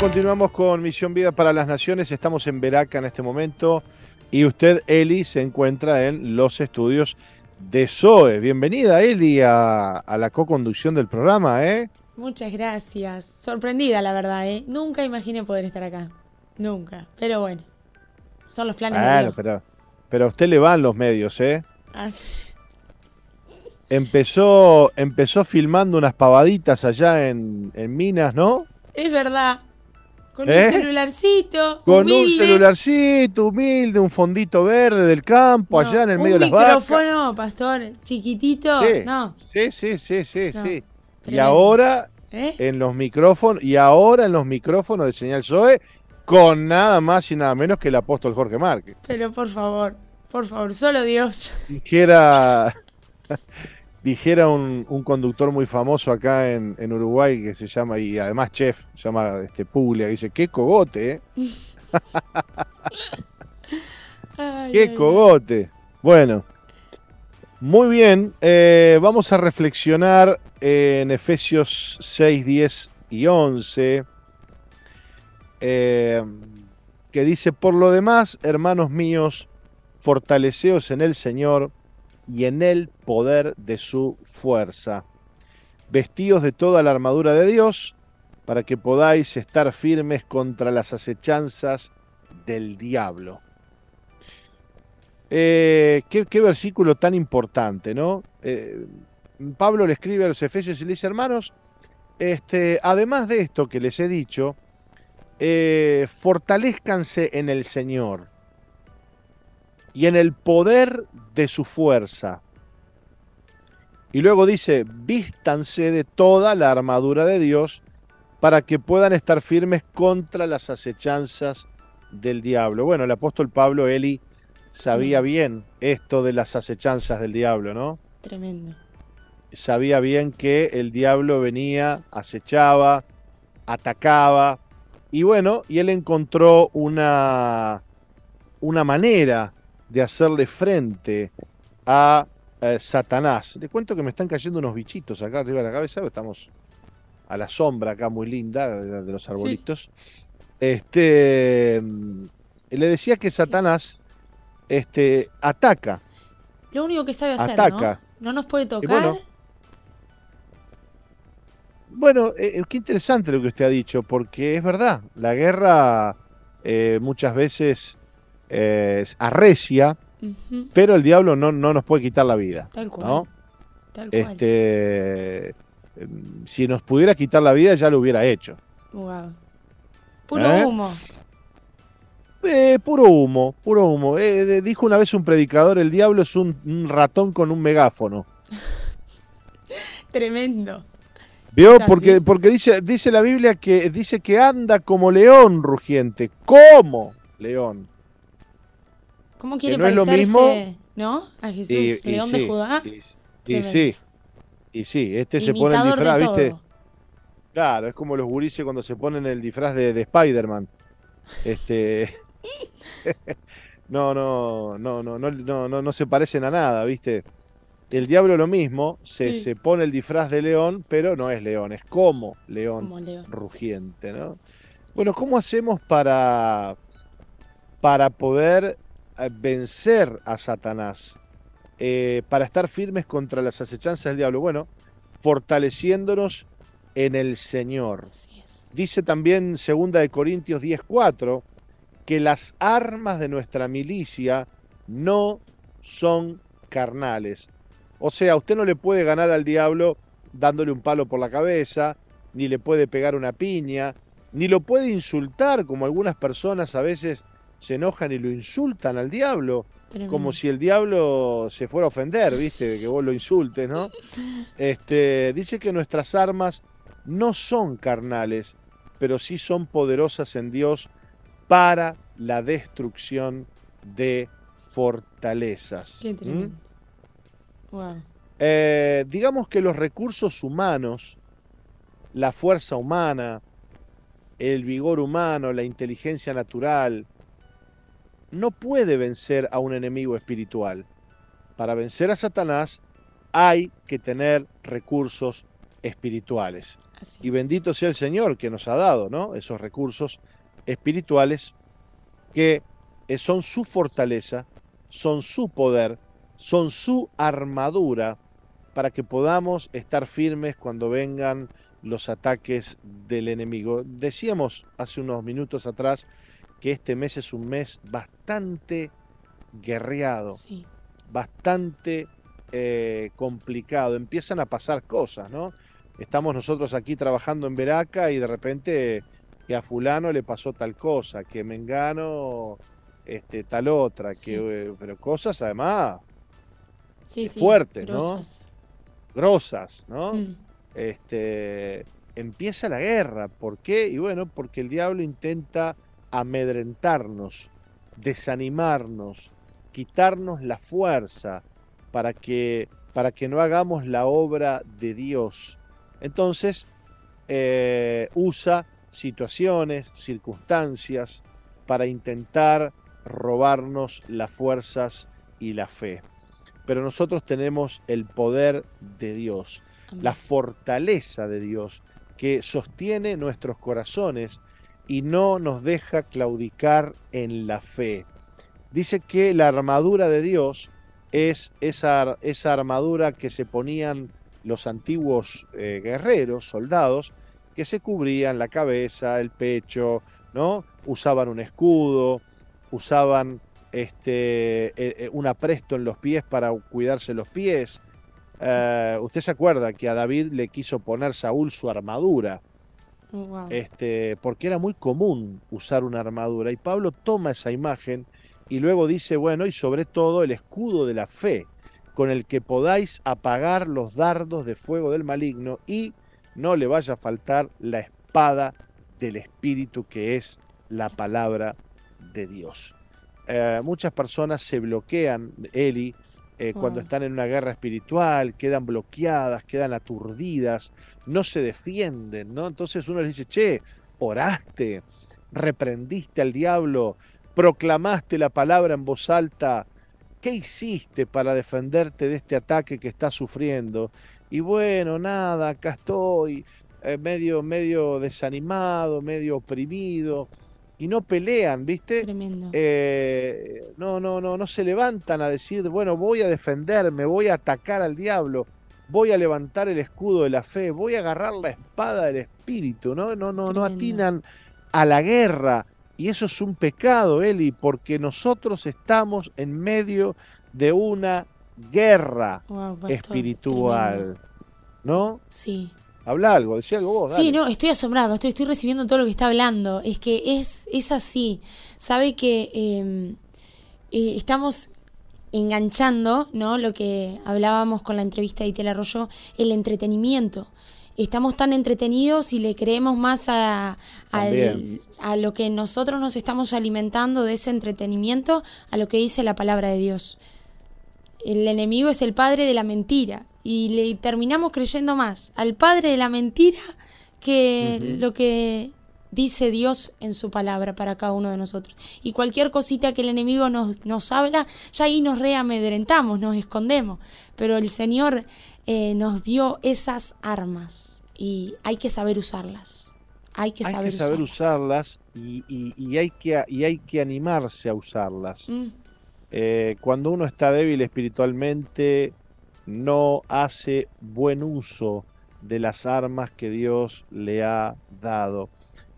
Continuamos con Misión Vida para las Naciones. Estamos en Veraca en este momento y usted, Eli, se encuentra en los estudios de SOE. Bienvenida, Eli, a, la co-conducción del programa, ¿eh? Muchas gracias. Sorprendida, la verdad, ¿eh? Nunca imaginé poder estar acá. Nunca. Pero bueno. Son los planes Bueno, de Dios. pero, pero a usted le van los medios, ¿eh? Ah. Empezó, empezó filmando unas pavaditas allá en, en Minas, ¿no? Es verdad. Con ¿Eh? un celularcito. Con un celularcito humilde, un fondito verde del campo, no, allá en el un medio de las vacas. micrófono, pastor, chiquitito. Sí, No. sí, sí, sí, sí, No, sí. Y ahora ¿Eh? en los micrófonos, y ahora en los micrófonos de Señal Zoe, con nada más y nada menos que el apóstol Jorge Márquez. Pero por favor, por favor, solo Dios. Dijera, dijera un, un conductor muy famoso acá en, en Uruguay que se llama, y además chef, se llama este, Puglia, que dice, qué cogote, ¿eh? Ay, ¡Qué ay, cogote! Bueno, muy bien. eh, vamos a reflexionar en Efesios 6, 10 y 11, eh, que dice, por lo demás, hermanos míos, fortaleceos en el Señor y en el poder de su fuerza. Vestíos de toda la armadura de Dios, para que podáis estar firmes contra las acechanzas del diablo. Eh, qué, versículo tan importante, ¿no? Eh, Pablo le escribe a los Efesios y le dice, hermanos, este, además de esto que les he dicho, eh, fortalezcanse en el Señor y en el poder de su fuerza. Y luego dice, vístanse de toda la armadura de Dios para que puedan estar firmes contra las acechanzas del diablo. Bueno, el apóstol Pablo, Eli, sabía bien esto de las acechanzas del diablo, ¿no? Tremendo. Sabía bien que el diablo venía, acechaba, atacaba, y bueno, y él encontró una, una manera de hacerle frente a eh, Satanás. Le cuento que me están cayendo unos bichitos acá arriba de la cabeza, estamos a la sombra acá muy linda de, de los arbolitos. Este, mm, le decía que Satanás este, ataca. Lo único que sabe hacer, Ataca. ¿no? No nos puede tocar. bueno, Bueno, eh, qué interesante lo que usted ha dicho, porque es verdad, la guerra eh, muchas veces eh, arrecia, pero el diablo no, no nos puede quitar la vida. Tal cual. ¿no? Tal cual. Este, si nos pudiera quitar la vida, ya lo hubiera hecho. Wow. Puro ¿Eh? humo. Eh, puro humo, puro humo. Eh, de- dijo una vez un predicador, el diablo es un, un ratón con un megáfono. Tremendo. ¿Vio? Porque, porque dice, dice la Biblia que dice que anda como león rugiente. ¿Cómo? León. ¿Cómo quiere no parecerse, no? A Jesús, Y- y León sí, de Judá. Y, sí. Y sí, este se pone el disfraz, de ¿viste? Claro, es como los gurises cuando se ponen el disfraz de, de Spider-Man. Este. no, no, no, no, no, no, no, no se parecen a nada, ¿viste? El diablo lo mismo, se, Sí. se pone el disfraz de león, pero no es león, es como león Como León. rugiente, ¿no? Bueno, ¿cómo hacemos para, para poder vencer a Satanás? Eh, para estar firmes contra las acechanzas del diablo. Bueno, fortaleciéndonos en el Señor. Así es. Dice también 2 de Corintios 10:4 que las armas de nuestra milicia no son carnales. O sea, usted no le puede ganar al diablo dándole un palo por la cabeza, ni le puede pegar una piña, ni lo puede insultar, como algunas personas a veces se enojan y lo insultan al diablo, Tremendo. como si el diablo se fuera a ofender, ¿viste? De que vos lo insultes, ¿no? Este, dice que nuestras armas no son carnales, pero sí son poderosas en Dios para la destrucción de fortalezas. Qué ¿Mm? tremendo. Wow. Eh, digamos que los recursos humanos, la fuerza humana, el vigor humano, la inteligencia natural, no puede vencer a un enemigo espiritual. Para vencer a Satanás hay que tener recursos espirituales. Y bendito sea el Señor que nos ha dado ¿no? esos recursos espirituales que eh, son su fortaleza, son su poder, son su armadura para que podamos estar firmes cuando vengan los ataques del enemigo. Decíamos hace unos minutos atrás que este mes es un mes bastante guerreado, Sí. bastante eh, complicado. Empiezan a pasar cosas, ¿no? Estamos nosotros aquí trabajando en Veraca y de repente que a fulano le pasó tal cosa, que Mengano este, tal otra, Sí. que, eh, pero cosas además Sí, sí. fuerte, ¿no? grosas. grosas, ¿no? Mm, este, empieza la guerra. ¿Por qué? Y bueno, porque el diablo intenta amedrentarnos, desanimarnos, quitarnos la fuerza para que, para que no hagamos la obra de Dios. Entonces, eh, usa situaciones, circunstancias para intentar robarnos las fuerzas y la fe. Pero nosotros tenemos el poder de Dios amén. la fortaleza de Dios que sostiene nuestros corazones y no nos deja claudicar en la fe. Dice que la armadura de Dios es esa, esa armadura que se ponían los antiguos eh, guerreros, soldados, que se cubrían la cabeza, el pecho, ¿no? Usaban un escudo, usaban este, eh, eh, un apresto en los pies para cuidarse los pies. Eh, usted se acuerda que a David le quiso poner Saúl su armadura, Este, porque era muy común usar una armadura. Y Pablo toma esa imagen y luego dice, bueno, y sobre todo el escudo de la fe, con el que podáis apagar los dardos de fuego del maligno y no le vaya a faltar la espada del Espíritu que es la palabra de Dios. Eh, muchas personas se bloquean, Eli, eh, cuando están en una guerra espiritual, quedan bloqueadas, quedan aturdidas, no se defienden, ¿no? Entonces uno les dice, che, oraste, reprendiste al diablo, proclamaste la palabra en voz alta, ¿qué hiciste para defenderte de este ataque que estás sufriendo? Y bueno, nada, acá estoy, eh, medio, medio desanimado, medio oprimido, y no pelean, ¿viste? Tremendo. eh, no, no, no, no se levantan a decir, bueno, voy a defenderme, voy a atacar al diablo, voy a levantar el escudo de la fe, voy a agarrar la espada del espíritu, ¿no? No, no, no atinan a la guerra. Y eso es un pecado, Eli, porque nosotros estamos en medio de una guerra Wow, espiritual, tremendo. ¿no? Sí. Habla algo, decía algo vos. Sí, dale. no, estoy asombrada, estoy, estoy recibiendo todo lo que está hablando. Es que es, es así. Sabe que eh, eh, estamos enganchando, ¿no? Lo que hablábamos con la entrevista de Itel Arroyo, el entretenimiento. Estamos tan entretenidos y le creemos más a, a lo que nosotros nos estamos alimentando de ese entretenimiento, a lo que dice la palabra de Dios. El enemigo es el padre de la mentira y le terminamos creyendo más al padre de la mentira que lo que dice Dios en su palabra para cada uno de nosotros. Y cualquier cosita que el enemigo nos, nos habla, ya ahí nos reamedrentamos, nos escondemos. Pero el Señor eh, nos dio esas armas y hay que saber usarlas. Hay que hay saber que saber usarlas. usarlas y, y- y hay que, y hay que animarse a usarlas. Mm, Eh, cuando uno está débil espiritualmente, no hace buen uso de las armas que Dios le ha dado.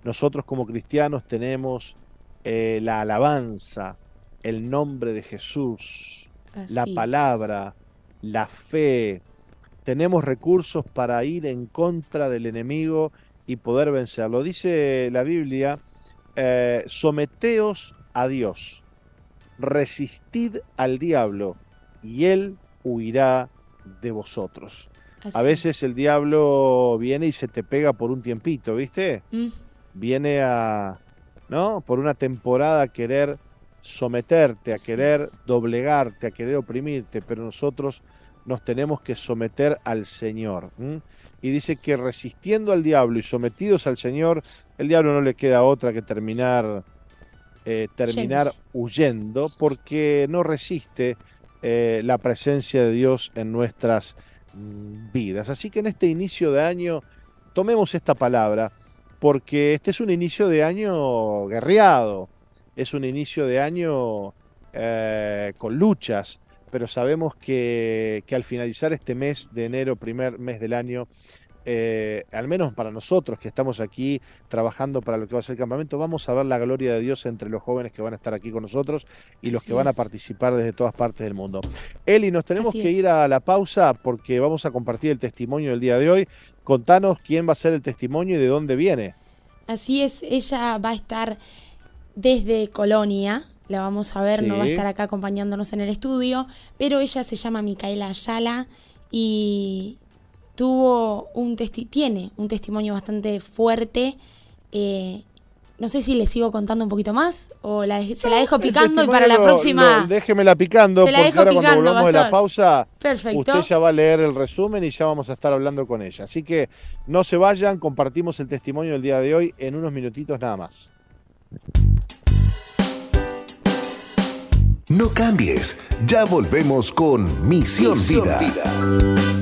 Nosotros como cristianos tenemos eh, la alabanza, el nombre de Jesús, la es. palabra, la fe. Tenemos recursos para ir en contra del enemigo y poder vencerlo. Dice la Biblia, eh, someteos a Dios resistid al diablo y él huirá de vosotros. A veces es. el diablo viene y se te pega por un tiempito, ¿viste? Mm, Viene a, ¿no? Por una temporada a querer someterte, a Así querer es. doblegarte, a querer oprimirte, pero nosotros nos tenemos que someter al Señor. Y dice Así que es. resistiendo al diablo y sometidos al Señor, el diablo no le queda otra que terminar, eh, terminar huyendo, porque no resiste eh, la presencia de Dios en nuestras mm, vidas. Así que en este inicio de año, tomemos esta palabra, porque este es un inicio de año guerreado, es un inicio de año eh, con luchas, pero sabemos que, que al finalizar este mes de enero, primer mes del año, eh, al menos para nosotros que estamos aquí trabajando para lo que va a ser el campamento, vamos a ver la gloria de Dios entre los jóvenes que van a estar aquí con nosotros y los que van a participar desde todas partes del mundo. Eli, nos tenemos que ir a la pausa porque vamos a compartir el testimonio del día de hoy. Contanos quién va a ser el testimonio y de dónde viene. Así es, ella va a estar desde Colonia, la vamos a ver, no va a estar acá acompañándonos en el estudio, pero ella se llama Micaela Ayala y tuvo un tiene un testimonio bastante fuerte. Eh, no sé si le sigo contando un poquito más o se la dejo picando y para la próxima. déjemela picando, porque ahora cuando volvamos de la pausa, Perfecto. usted ya va a leer el resumen y ya vamos a estar hablando con ella. Así que no se vayan, compartimos el testimonio del día de hoy en unos minutitos nada más. No cambies, ya volvemos con Misión, Vida.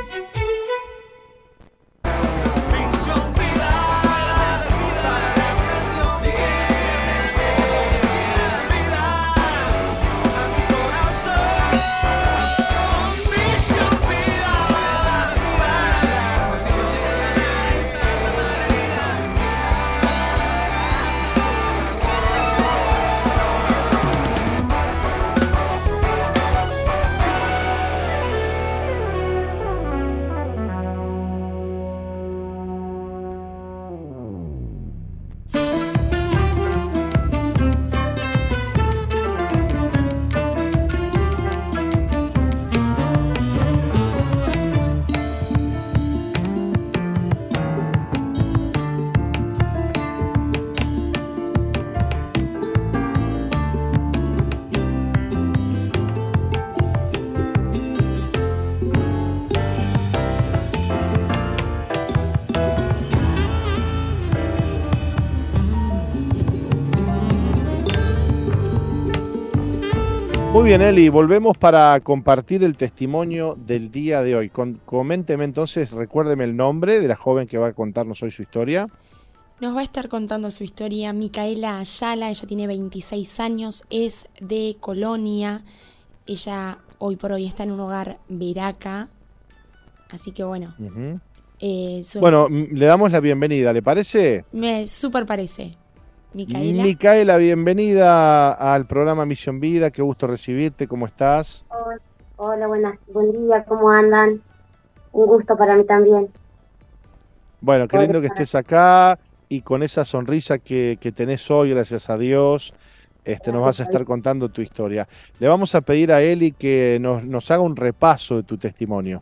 Eli, volvemos para compartir el testimonio del día de hoy. coménteme entonces, recuérdeme el nombre de la joven que va a contarnos hoy su historia. Nos va a estar contando su historia Micaela Ayala, ella tiene 26 años, es de Colonia, ella hoy por hoy está en un hogar veraca, así que bueno. Eh, bueno, le damos la bienvenida, ¿le parece? Me súper parece. Micaela. Micaela, bienvenida al programa Misión Vida, qué gusto recibirte, ¿cómo estás? Hola, buenas, buen día, ¿cómo andan? Un gusto para mí también. Bueno, qué lindo que estés acá y con esa sonrisa que, tenés hoy, gracias a Dios, este, nos vas a estar contando tu historia. Le vamos a pedir a Eli que nos, nos haga un repaso de tu testimonio.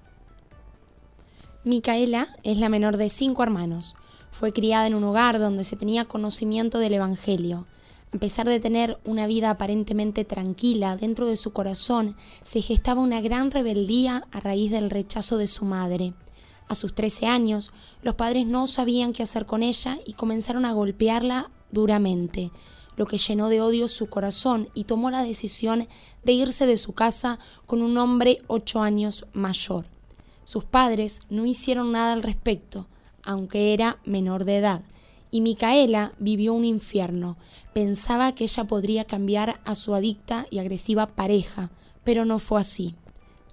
Micaela es la menor de cinco hermanos. Fue criada en un hogar donde se tenía conocimiento del Evangelio. A pesar de tener una vida aparentemente tranquila, dentro de su corazón se gestaba una gran rebeldía a raíz del rechazo de su madre. A sus 13 años, los padres no sabían qué hacer con ella y comenzaron a golpearla duramente, lo que llenó de odio su corazón y tomó la decisión de irse de su casa con un hombre ocho años mayor. Sus padres no hicieron nada al respecto, aunque era menor de edad, y Micaela vivió un infierno. Pensaba que ella podría cambiar a su adicta y agresiva pareja, pero no fue así.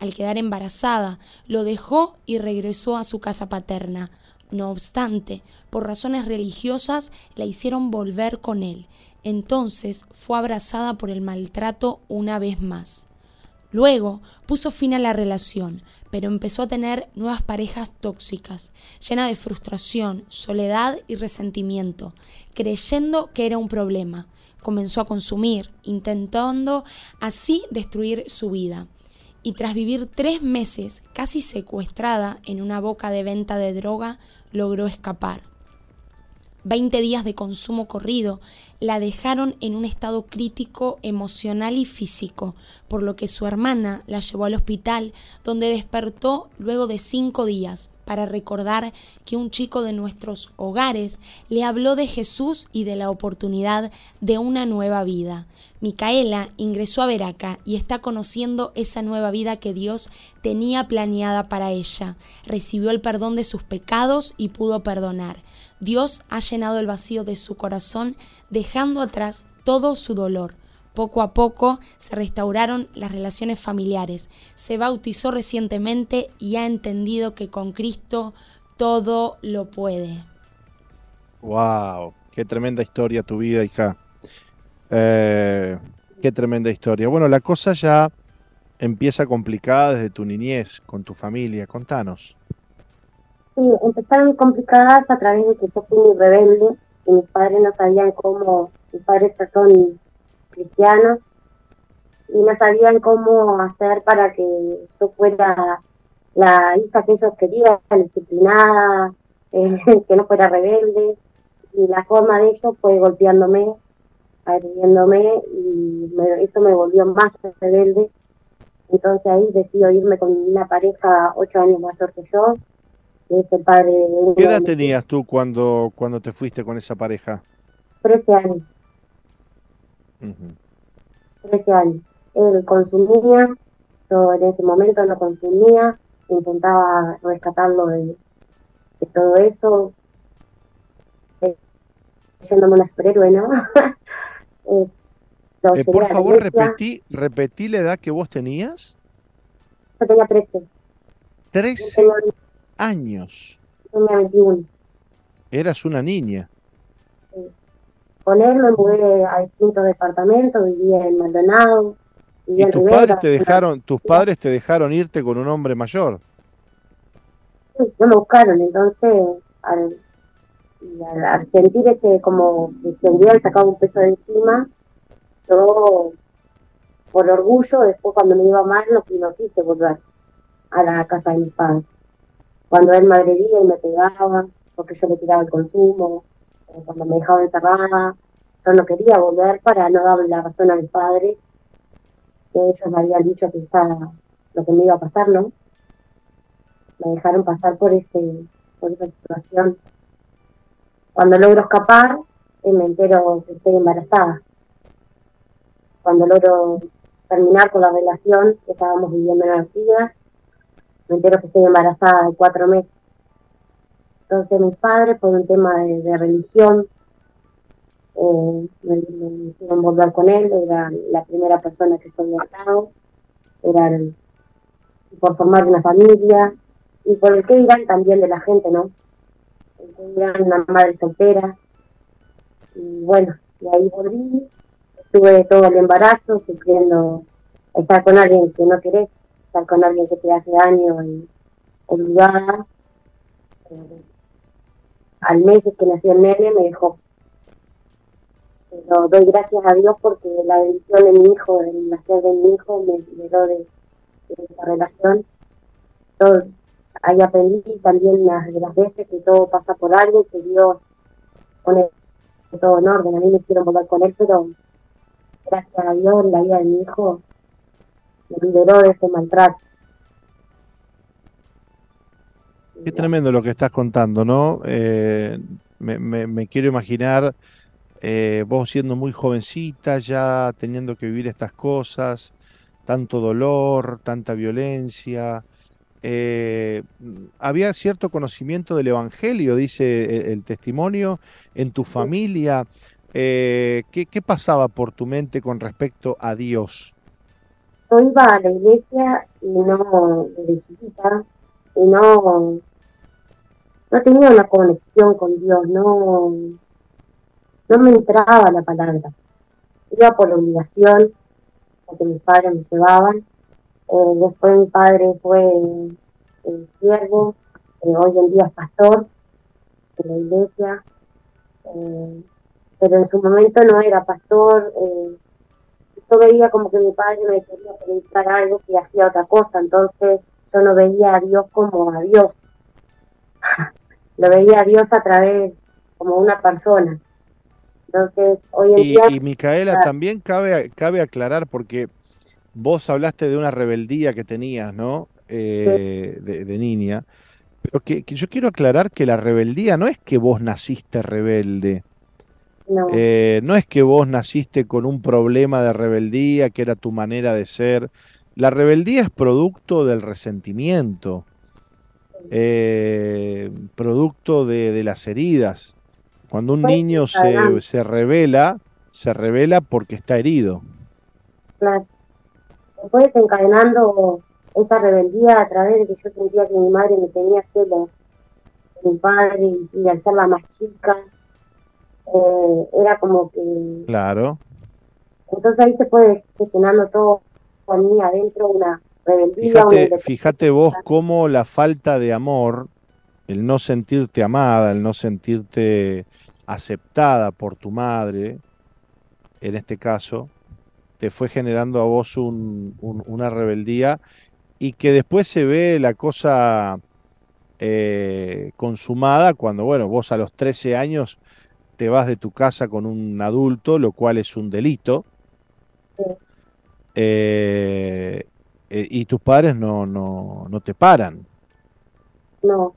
Al quedar embarazada, lo dejó y regresó a su casa paterna. No obstante, por razones religiosas la hicieron volver con él. Entonces fue abrazada por el maltrato una vez más. Luego puso fin a la relación, pero empezó a tener nuevas parejas tóxicas, llena de frustración, soledad y resentimiento, creyendo que era un problema. Comenzó a consumir, intentando así destruir su vida. Y tras vivir tres meses casi secuestrada en una boca de venta de droga, logró escapar. 20 días de consumo corrido, la dejaron en un estado crítico emocional y físico, por lo que su hermana la llevó al hospital, donde despertó luego de cinco días para recordar que un chico de nuestros hogares le habló de Jesús y de la oportunidad de una nueva vida. Micaela ingresó a Veraca y está conociendo esa nueva vida que Dios tenía planeada para ella. Recibió el perdón de sus pecados y pudo perdonar. Dios ha llenado el vacío de su corazón dejando atrás todo su dolor. Poco a poco se restauraron las relaciones familiares. Se bautizó recientemente y ha entendido que con Cristo todo lo puede. ¡Wow! ¡Qué tremenda historia tu vida, hija! Eh, ¡Qué tremenda historia! Bueno, la cosa ya empieza complicada desde tu niñez, con tu familia. Contanos. Sí, empezaron complicadas a través de que yo fui muy rebelde y mis padres no sabían cómo, mis padres son cristianos y no sabían cómo hacer para que yo fuera la hija que ellos querían, disciplinada, eh, que no fuera rebelde. Y la forma de ellos fue golpeándome, agrediéndome y eso me volvió más rebelde. Entonces ahí decido irme con una pareja ocho años mayor que yo, padre ¿Qué edad tenías tú cuando, cuando te fuiste con esa pareja? 13 años. 13 años. Él consumía, yo en ese momento no consumía, intentaba rescatarlo de, todo eso, eh, yéndome una superhéroe, ¿no? Eh, por favor, repetí, repetí la edad que vos tenías. Yo tenía 13. 13 años. Tenía 21. Eras una niña. Con él me mudé a distintos departamentos, vivía en Maldonado. ¿Y tus padres te dejaron, tus padres te dejaron irte con un hombre mayor? Sí, no me buscaron, entonces al, sentir ese como que se hubieran sacado un peso de encima, yo por orgullo, después cuando me iba mal, no, no quise volver a la casa de mis padres cuando él me agredía y me pegaba, porque yo le tiraba el consumo, cuando me dejaba encerrada, yo no quería volver para no darle la razón a mis padres, que ellos me habían dicho que estaba lo que me iba a pasar, ¿no? Me dejaron pasar por ese, por esa situación. Cuando logro escapar, eh, me entero que estoy embarazada. Cuando logro terminar con la relación que estábamos viviendo en Artigas, me entero que estoy embarazada de cuatro meses. Entonces mis padres, por un tema de, religión, eh, me, hicieron volver con él, era la primera persona que soy estado, era por formar una familia, y por el que irán también de la gente, ¿no? El una madre soltera. Y bueno, y ahí volví, estuve todo el embarazo, sufriendo estar con alguien que no querés, con alguien que te hace daño y obligada. Eh, al mes que nació el nene me dejó. Pero doy gracias a Dios porque la bendición de mi hijo, el nacer de mi hijo, me liberó de, esa relación. Todo, ahí aprendí también las, de las veces que todo pasa por algo, que Dios pone todo en orden. A mí me hicieron volver con él, pero gracias a Dios la vida de mi hijo liberó de ese maltrato. Qué tremendo lo que estás contando, ¿no? Eh, me, quiero imaginar eh, vos siendo muy jovencita, ya teniendo que vivir estas cosas, tanto dolor, tanta violencia. Eh, había cierto conocimiento del Evangelio, dice el, testimonio, en tu familia. ¿qué, ¿Qué pasaba por tu mente con respecto a Dios? Yo iba a la iglesia y no, de chiquita, y no, no tenía una conexión con Dios, no, no me entraba la palabra. Iba por obligación, porque mis padres me llevaban. Eh, después mi padre fue el siervo, eh, hoy en día es pastor de la iglesia, eh, pero en su momento no era pastor. Yo veía como que mi padre me quería predicar algo que hacía otra cosa, entonces yo no veía a Dios como a Dios, lo veía a Dios a través como una persona. Entonces, hoy en Y, día... y Micaela, también cabe, cabe aclarar, porque vos hablaste de una rebeldía que tenías, ¿no? Eh, de, de niña. Pero que, que yo quiero aclarar que la rebeldía no es que vos naciste rebelde. No, Eh, no es que vos naciste con un problema de rebeldía, que era tu manera de ser. La rebeldía es producto del resentimiento, eh, producto de, de las heridas. Cuando un Pues, niño se, se revela, se revela porque está herido. claro. Después desencadenando esa rebeldía a través de que yo sentía que mi madre me tenía celos mi padre y, y al ser la más chica, eh, era como que Claro. Entonces ahí se puede gestionando todo con mí adentro, una rebeldía, Fíjate, fíjate vos cómo la falta de amor, el no sentirte amada, el no sentirte aceptada por tu madre, en este caso, te fue generando a vos un- un- una rebeldía y que después se ve la cosa eh, consumada cuando, bueno, vos a los 13 años te vas de tu casa con un adulto, lo cual es un delito. Sí. Eh, eh, y tus padres no, no, no te paran. No,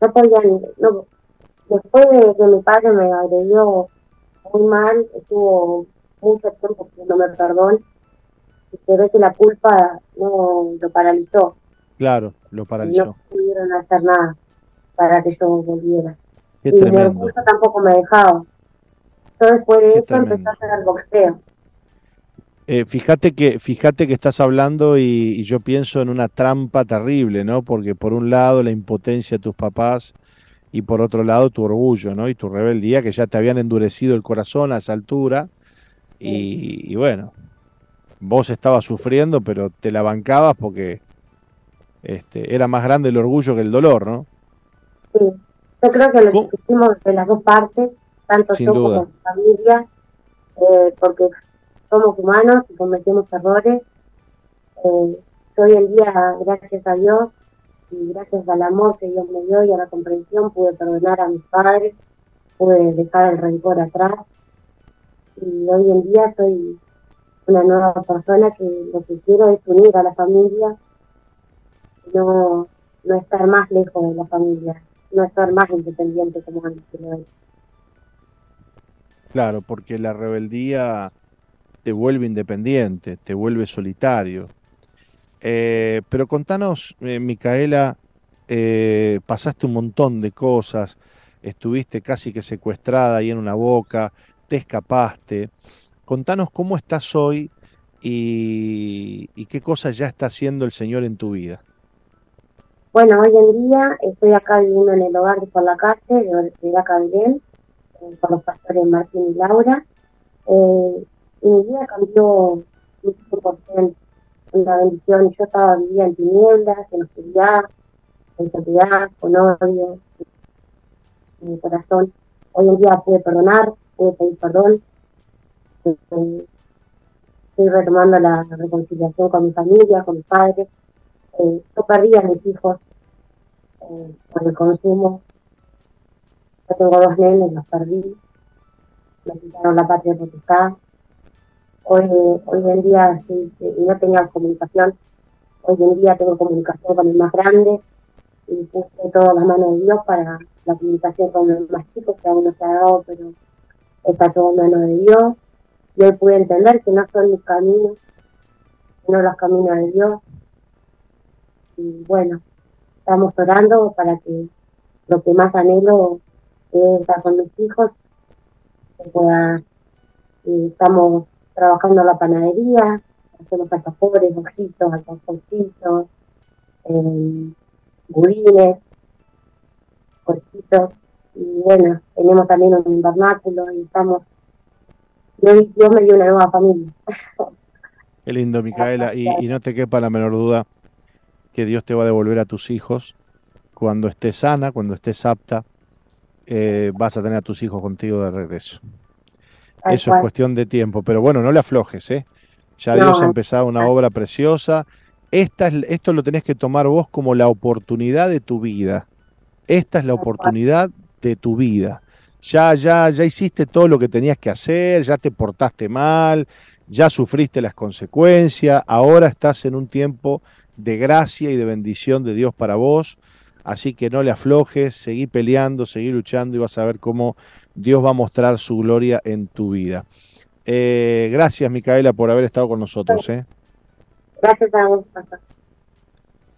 no podían, no. Después de que mi padre me agredió muy mal, estuvo mucho tiempo pidiéndome perdón y se ve que la culpa no lo paralizó. Claro, lo y paralizó. No pudieron hacer nada para que yo volviera. Qué y mi tremendo. orgullo tampoco me dejaba. Yo después de Qué eso empecé tremendo. a hacer el boxeo. Eh, fíjate que, fíjate que estás hablando y, y yo pienso en una trampa terrible, ¿no? Porque por un lado la impotencia de tus papás y por otro lado tu orgullo, ¿no? Y tu rebeldía que ya te habían endurecido el corazón a esa altura y, y bueno, vos estabas sufriendo pero te la bancabas porque este, era más grande el orgullo que el dolor, ¿no? Sí, yo creo que lo sufrimos de las dos partes, tanto Sin yo duda. como mi familia, eh, porque somos humanos y cometemos errores. Eh, hoy en día, gracias a Dios y gracias al amor que Dios me dio y a la comprensión, pude perdonar a mis padres, pude dejar el rencor atrás y hoy en día soy una nueva persona que lo que quiero es unir a la familia, no, no estar más lejos de la familia, no ser más independiente como antes. ¿no? Claro, porque la rebeldía te vuelve independiente, te vuelve solitario. Eh, pero contanos, eh, Micaela, eh, pasaste un montón de cosas, estuviste casi que secuestrada ahí en una boca, te escapaste. Contanos cómo estás hoy y qué cosas ya está haciendo el Señor en tu vida. Bueno, hoy en día estoy acá viviendo en el hogar de por la casa de, Daca Belén, eh, con los pastores Martín y Laura. Eh, mi vida cambió un 100%, una bendición. Yo estaba vivía en tinieblas, en oscuridad, en soledad, con odio en mi corazón. Hoy en día pude perdonar, pude pedir perdón. Eh, estoy retomando la reconciliación con mi familia, con mis padres. Eh, yo perdí a mis hijos por el consumo. Yo tengo dos nenes, los perdí. Me quitaron la patria potestad. Hoy, hoy en día sí, no tenía comunicación. Hoy en día tengo comunicación con el más grande y puse todo en las manos de Dios para la comunicación con el más chico, que aún no se ha dado, pero está todo en manos de Dios. Y hoy pude entender que no son mis caminos, sino los caminos de Dios y bueno, estamos orando para que lo que más anhelo es estar con mis hijos, pueda, y estamos trabajando en la panadería, hacemos alfajores, ojitos, alfajorcitos, eh, budines, cochitos, y bueno, tenemos también un invernáculo y estamos, hoy Dios me dio una nueva familia. Qué lindo, Micaela, y no te quepa la menor duda que Dios te va a devolver a tus hijos cuando estés sana, cuando estés apta, eh, vas a tener a tus hijos contigo de regreso. Eso es cuestión de tiempo, pero bueno, no le aflojes, ¿eh? Ya No, Dios ha empezado una obra preciosa. Esta es, esto lo tenés que tomar vos como la oportunidad de tu vida. Esta es la oportunidad de tu vida. ya, ya, ya hiciste todo lo que tenías que hacer, ya te portaste mal, ya sufriste las consecuencias, ahora estás en un tiempo de gracia y de bendición de Dios para vos, así que no le aflojes, seguí peleando, seguí luchando y vas a ver cómo Dios va a mostrar su gloria en tu vida. Eh, gracias, Micaela, por haber estado con nosotros. ¿eh? Gracias a vos, papá.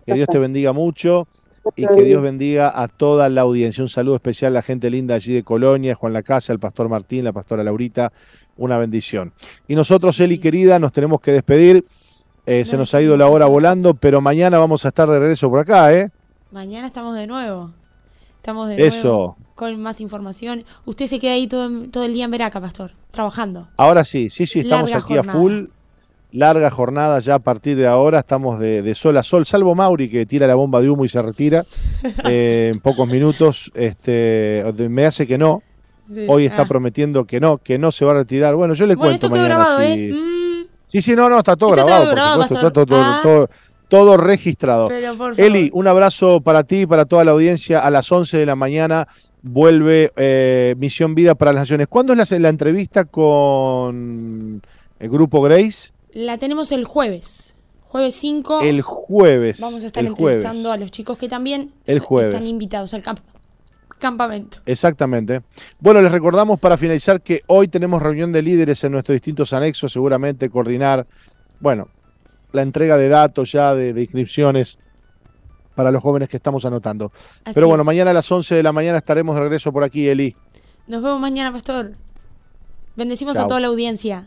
Que Dios te bendiga mucho y que Dios bendiga a toda la audiencia. Un saludo especial a la gente linda allí de Colonia, Juan La Casa, el pastor Martín, la pastora Laurita. Una bendición. Y nosotros, Eli querida, nos tenemos que despedir. Eh, se nos ha ido la hora volando, pero mañana vamos a estar de regreso por acá, ¿eh? Mañana estamos de nuevo. Estamos de Eso. nuevo con más información. Usted se queda ahí todo, todo el día en Veraca, pastor, trabajando. Ahora sí, sí, sí, estamos Larga aquí jornada. a full. Larga jornada ya a partir de ahora, estamos de, de sol a sol, salvo Mauri que tira la bomba de humo y se retira eh, en pocos minutos. Este, me hace que no. Sí. Hoy está Ah. prometiendo que no, que no se va a retirar. Bueno, yo le Bueno, cuento esto quedó mañana. grabado, si- ¿eh? Sí, sí, no, no, está todo Esto está grabado, por grabado, supuesto, está todo, Ah. todo- todo registrado. por favor. Eli, un abrazo para ti y para toda la audiencia. A las 11 de la mañana vuelve eh, Misión Vida para las Naciones. ¿Cuándo es la, la entrevista con el grupo Grace? La tenemos el jueves. Jueves 5. El jueves. Vamos a estar jueves. entrevistando a los chicos que también El están invitados al camp- campamento. Exactamente. Bueno, les recordamos para finalizar que hoy tenemos reunión de líderes en nuestros distintos anexos, seguramente coordinar, bueno, la entrega de datos ya de, de inscripciones para los jóvenes que estamos anotando. Así Pero bueno, es. mañana a las 11 de la mañana estaremos de regreso por aquí, Eli. Nos vemos mañana, pastor. Bendecimos a toda la audiencia.